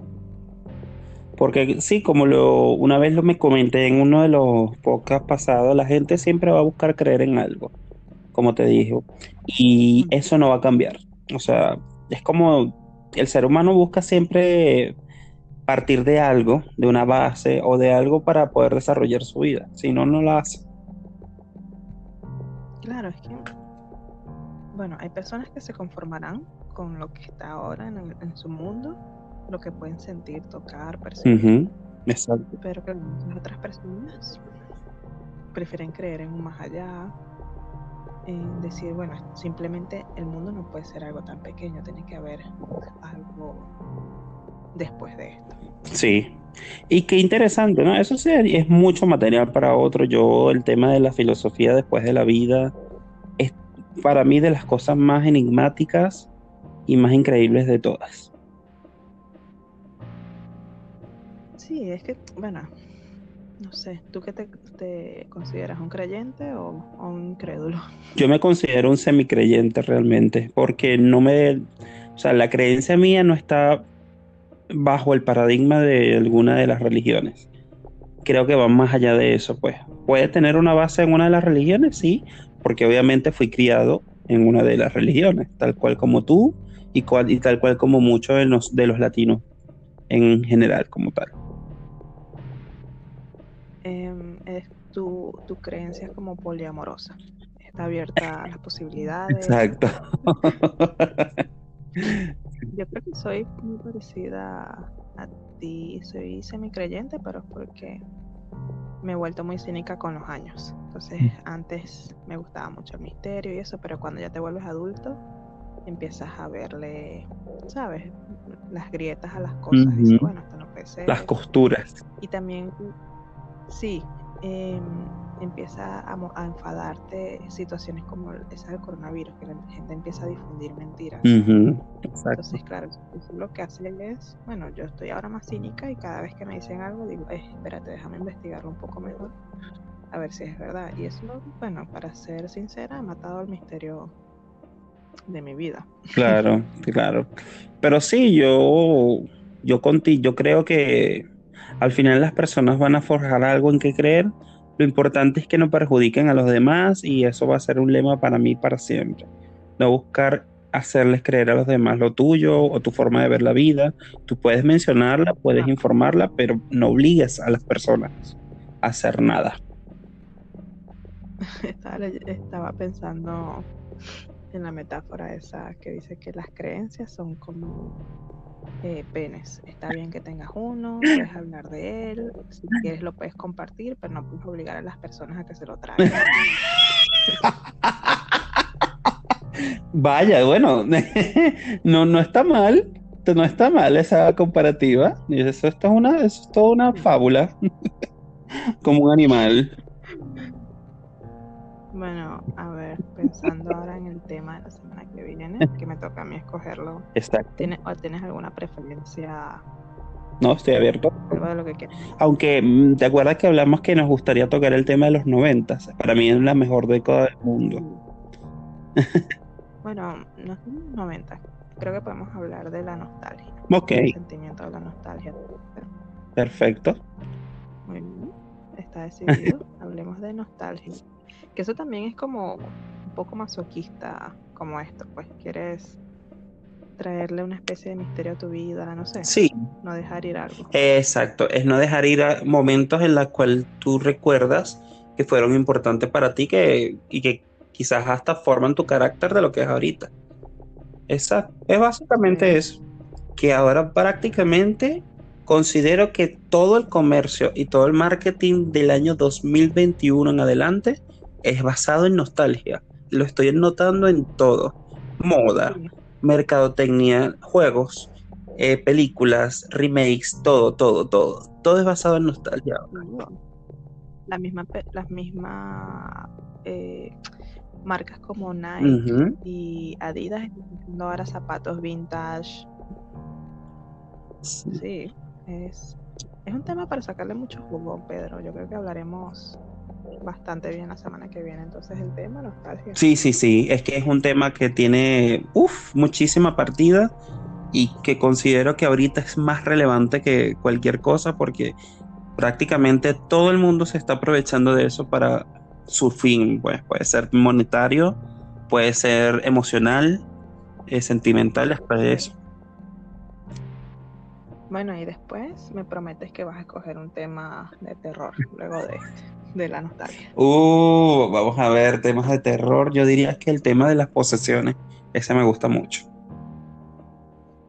Porque sí, como lo, una vez lo me comenté en uno de los podcasts pasados, la gente siempre va a buscar creer en algo, como te dije, y eso no va a cambiar. O sea, es como el ser humano busca siempre partir de algo, de una base o de algo para poder desarrollar su vida. Si no, no la hace. Claro, es que, bueno, hay personas que se conformarán con lo que está ahora en, el- en su mundo, lo que pueden sentir, tocar, percibir, Exacto. pero que otras personas prefieren creer en un más allá, en decir, bueno, simplemente el mundo no puede ser algo tan pequeño, tiene que haber algo después de esto. Sí. Y qué interesante, ¿no? Eso sí, es mucho material para otro. Yo, el tema de la filosofía después de la vida es para mí de las cosas más enigmáticas y más increíbles de todas. Sí, es que, bueno, no sé, ¿tú qué te, consideras un creyente o, o un incrédulo? (laughs) Yo me considero un semicreyente realmente, porque no me, o sea, la creencia mía no está bajo el paradigma de alguna de las religiones. Creo que va más allá de eso, pues. Puede tener una base en una de las religiones, sí, porque obviamente fui criado en una de las religiones, tal cual como tú y, cual- y tal cual como muchos de los, de los latinos en general, como tal. Tu, tu creencia es como poliamorosa. Está abierta a las posibilidades. Exacto. (laughs) Yo creo que soy muy parecida a ti. Soy semicreyente, pero es porque me he vuelto muy cínica con los años. Entonces, antes me gustaba mucho el misterio y eso, pero cuando ya te vuelves adulto, empiezas a verle, ¿sabes? Las grietas a las cosas. Dices, Ujú. bueno, esto no puede ser. Las costuras. Y también, sí, em, empieza a, a enfadarte situaciones como esa del coronavirus, que la gente empieza a difundir mentiras. Entonces, claro, eso lo que hace es, bueno, yo estoy ahora más cínica y cada vez que me dicen algo digo, eh, espérate, déjame investigarlo un poco mejor, a ver si es verdad. Y eso, bueno, para ser sincera, ha matado el misterio de mi vida. Claro, (laughs) claro. Pero sí, yo, yo contigo, yo creo que al final las personas van a forjar algo en que creer. Lo importante es que no perjudiquen a los demás y eso va a ser un lema para mí para siempre. No buscar hacerles creer a los demás lo tuyo o tu forma de ver la vida. Tú puedes mencionarla, puedes informarla, pero no obligues a las personas a hacer nada. (laughs) Estaba, estaba pensando en la metáfora esa que dice que las creencias son como eh, penes. Está bien que tengas uno, puedes hablar de él, si quieres lo puedes compartir, pero no puedes obligar a las personas a que se lo traigan. (laughs) Vaya, bueno, (laughs) no, no está mal, no está mal esa comparativa. Eso, esto es una, eso es toda una fábula, (laughs) como un animal. Bueno, a ver, pensando ahora en el tema de la semana que viene, (laughs) que me toca a mí escogerlo. Exacto. ¿Tienes, o ¿Tienes alguna preferencia? No, estoy abierto. Algo de lo que quieras. Aunque, mm, ¿te acuerdas que hablamos que nos gustaría tocar el tema de los noventas? Para mí es la mejor década del mundo. (laughs) Bueno, no los 90. Creo que podemos hablar de la nostalgia. Ok, El sentimiento de la nostalgia. perfecto. Muy bien, está decidido. (laughs) Hablemos de nostalgia. Que eso también es como un poco masoquista, como esto. Pues quieres traerle una especie de misterio a tu vida, no sé, Sí, no dejar ir algo. exacto. Es no dejar ir a momentos en los cuales tú recuerdas que fueron importantes para ti que, y que quizás hasta forman tu carácter de lo que es ahorita. Esa, es básicamente Sí. eso. Que ahora prácticamente considero que todo el comercio y todo el marketing del año 2021 en adelante es basado en nostalgia. Lo estoy notando en todo. Moda, mercadotecnia, juegos, eh, películas, remakes, todo, todo, todo. Todo es basado en nostalgia. La misma, las mismas eh, marcas como Nike y Adidas no ahora zapatos vintage. Sí, es, es un tema para sacarle mucho jugo, Pedro. Yo creo que hablaremos bastante bien la semana que viene. Entonces, el tema nostalgia. Sí, sí, sí. Es que es un tema que tiene uf, muchísima partida y que considero que ahorita es más relevante que cualquier cosa porque prácticamente todo el mundo se está aprovechando de eso para su fin. Pues puede ser monetario, puede ser emocional, eh, sentimental, es para eso. Bueno, y después me prometes que vas a escoger un tema de terror luego de, de la nostalgia. Uh, vamos a ver temas de terror. Yo diría que el tema de las posesiones, ese me gusta mucho.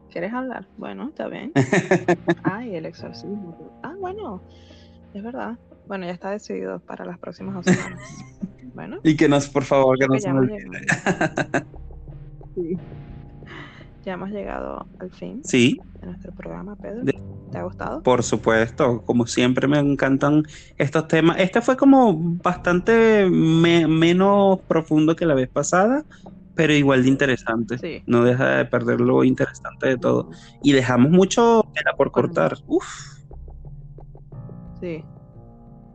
¿Quieres hablar? Bueno, está bien. (laughs) Ay, el exorcismo. Ah, bueno, es verdad. Bueno, ya está decidido para las próximas dos semanas. (laughs) Bueno. Y que nos, por favor, que nos (laughs) sí. Ya hemos llegado al fin sí. de nuestro programa, Pedro. ¿Te ha gustado? Por supuesto, como siempre me encantan estos temas. Este fue como bastante menos profundo que la vez pasada, pero igual de interesante. Sí. No deja de perder lo interesante de todo. Y dejamos mucho tela por cortar. Uf. Sí.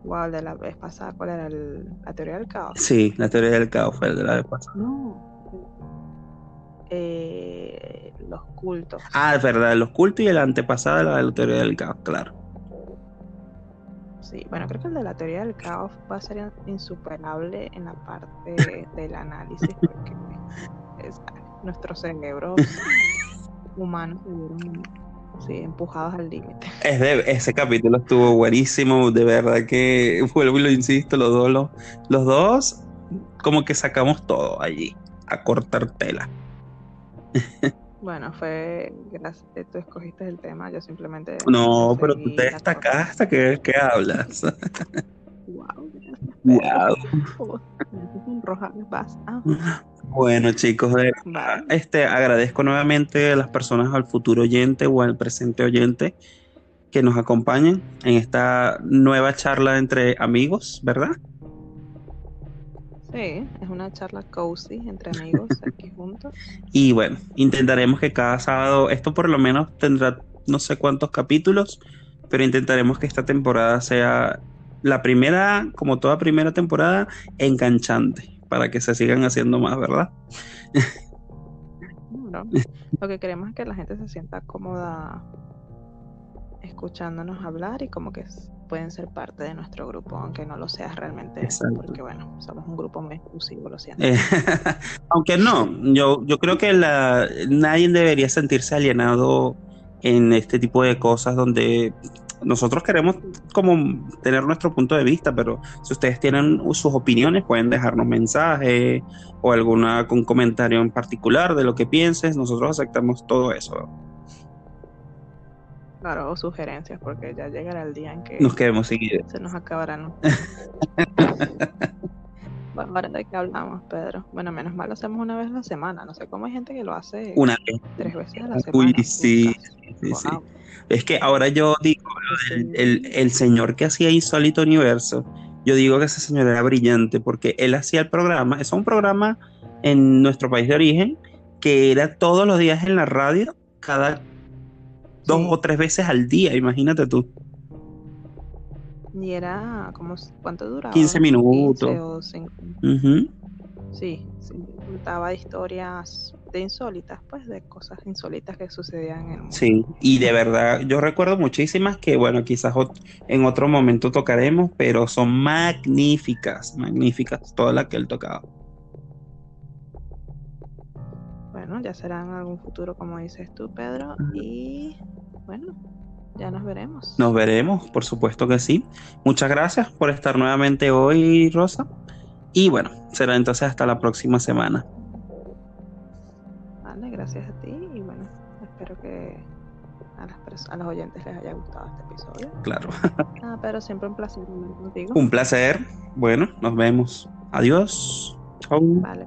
Wow, de la vez pasada, ¿cuál era el, la teoría del caos? Sí, la teoría del caos fue el de la vez pasada. No. Eh, los cultos. Ah, es verdad, los cultos y el antepasado la de la teoría del caos, claro. Sí, bueno, creo que el de la teoría del caos va a ser insuperable en la parte (laughs) del análisis porque es, nuestros cerebros (laughs) humanos se vieron sí, empujados al límite. Es de, ese capítulo estuvo buenísimo, de verdad que (laughs) vuelvo y lo insisto, los dos, los, los dos, como que sacamos todo allí, a cortar tela. Bueno, fue gracias que tú escogiste el tema, yo simplemente... No, pero tú te destacaste, ¿qué, qué hablas? Wow. Wow. Ah. Bueno, chicos, este agradezco nuevamente a las personas al futuro oyente o al presente oyente que nos acompañen en esta nueva charla entre amigos, ¿verdad? Sí, es una charla cozy entre amigos aquí (laughs) juntos. Y bueno, intentaremos que cada sábado, esto por lo menos tendrá no sé cuántos capítulos, pero intentaremos que esta temporada sea la primera, como toda primera temporada, enganchante, para que se sigan haciendo más, ¿verdad? (laughs) No, lo que queremos es que la gente se sienta cómoda escuchándonos hablar y como que pueden ser parte de nuestro grupo, aunque no lo seas realmente, Exacto. porque bueno, somos un grupo muy exclusivo, lo siento. Eh, (laughs) aunque no, yo, yo creo que la, nadie debería sentirse alienado en este tipo de cosas donde nosotros queremos como tener nuestro punto de vista, pero si ustedes tienen sus opiniones, pueden dejarnos mensajes o alguna un comentario en particular de lo que pienses, nosotros aceptamos todo eso. Claro, o sugerencias, porque ya llegará el día en que Nos quedemos sin ideas. se nos acabarán. (laughs) (laughs) bueno, ahora de qué hablamos, Pedro. Bueno, menos mal lo hacemos una vez a la semana. No sé cómo hay gente que lo hace Una vez. tres veces a la semana. Uy, sí, sí, sí. Es que ahora yo digo, el, el, el señor que hacía Insólito Universo, yo digo que ese señor era brillante porque él hacía el programa, es un programa en nuestro país de origen que era todos los días en la radio, cada dos Sí. o tres veces al día, imagínate tú. Y era como, ¿cuánto duraba? 15 minutos. 15 o 50. Ujú. Sí, sí, contaba historias de insólitas, pues de cosas insólitas que sucedían en el mundo. Sí, y de verdad, yo recuerdo muchísimas que, bueno, quizás en otro momento tocaremos, pero son magníficas, magníficas, todas las que él tocaba. Bueno, ya será en algún futuro, como dices tú, Pedro. Y bueno, ya nos veremos. Nos veremos, por supuesto que sí. Muchas gracias por estar nuevamente hoy, Rosa. Y bueno, será entonces hasta la próxima semana. Vale, gracias a ti. Y bueno, espero que a, las a los oyentes les haya gustado este episodio. Claro. (laughs) Ah, pero siempre un placer contigo. Un placer. Bueno, nos vemos. Adiós. Chau. Vale,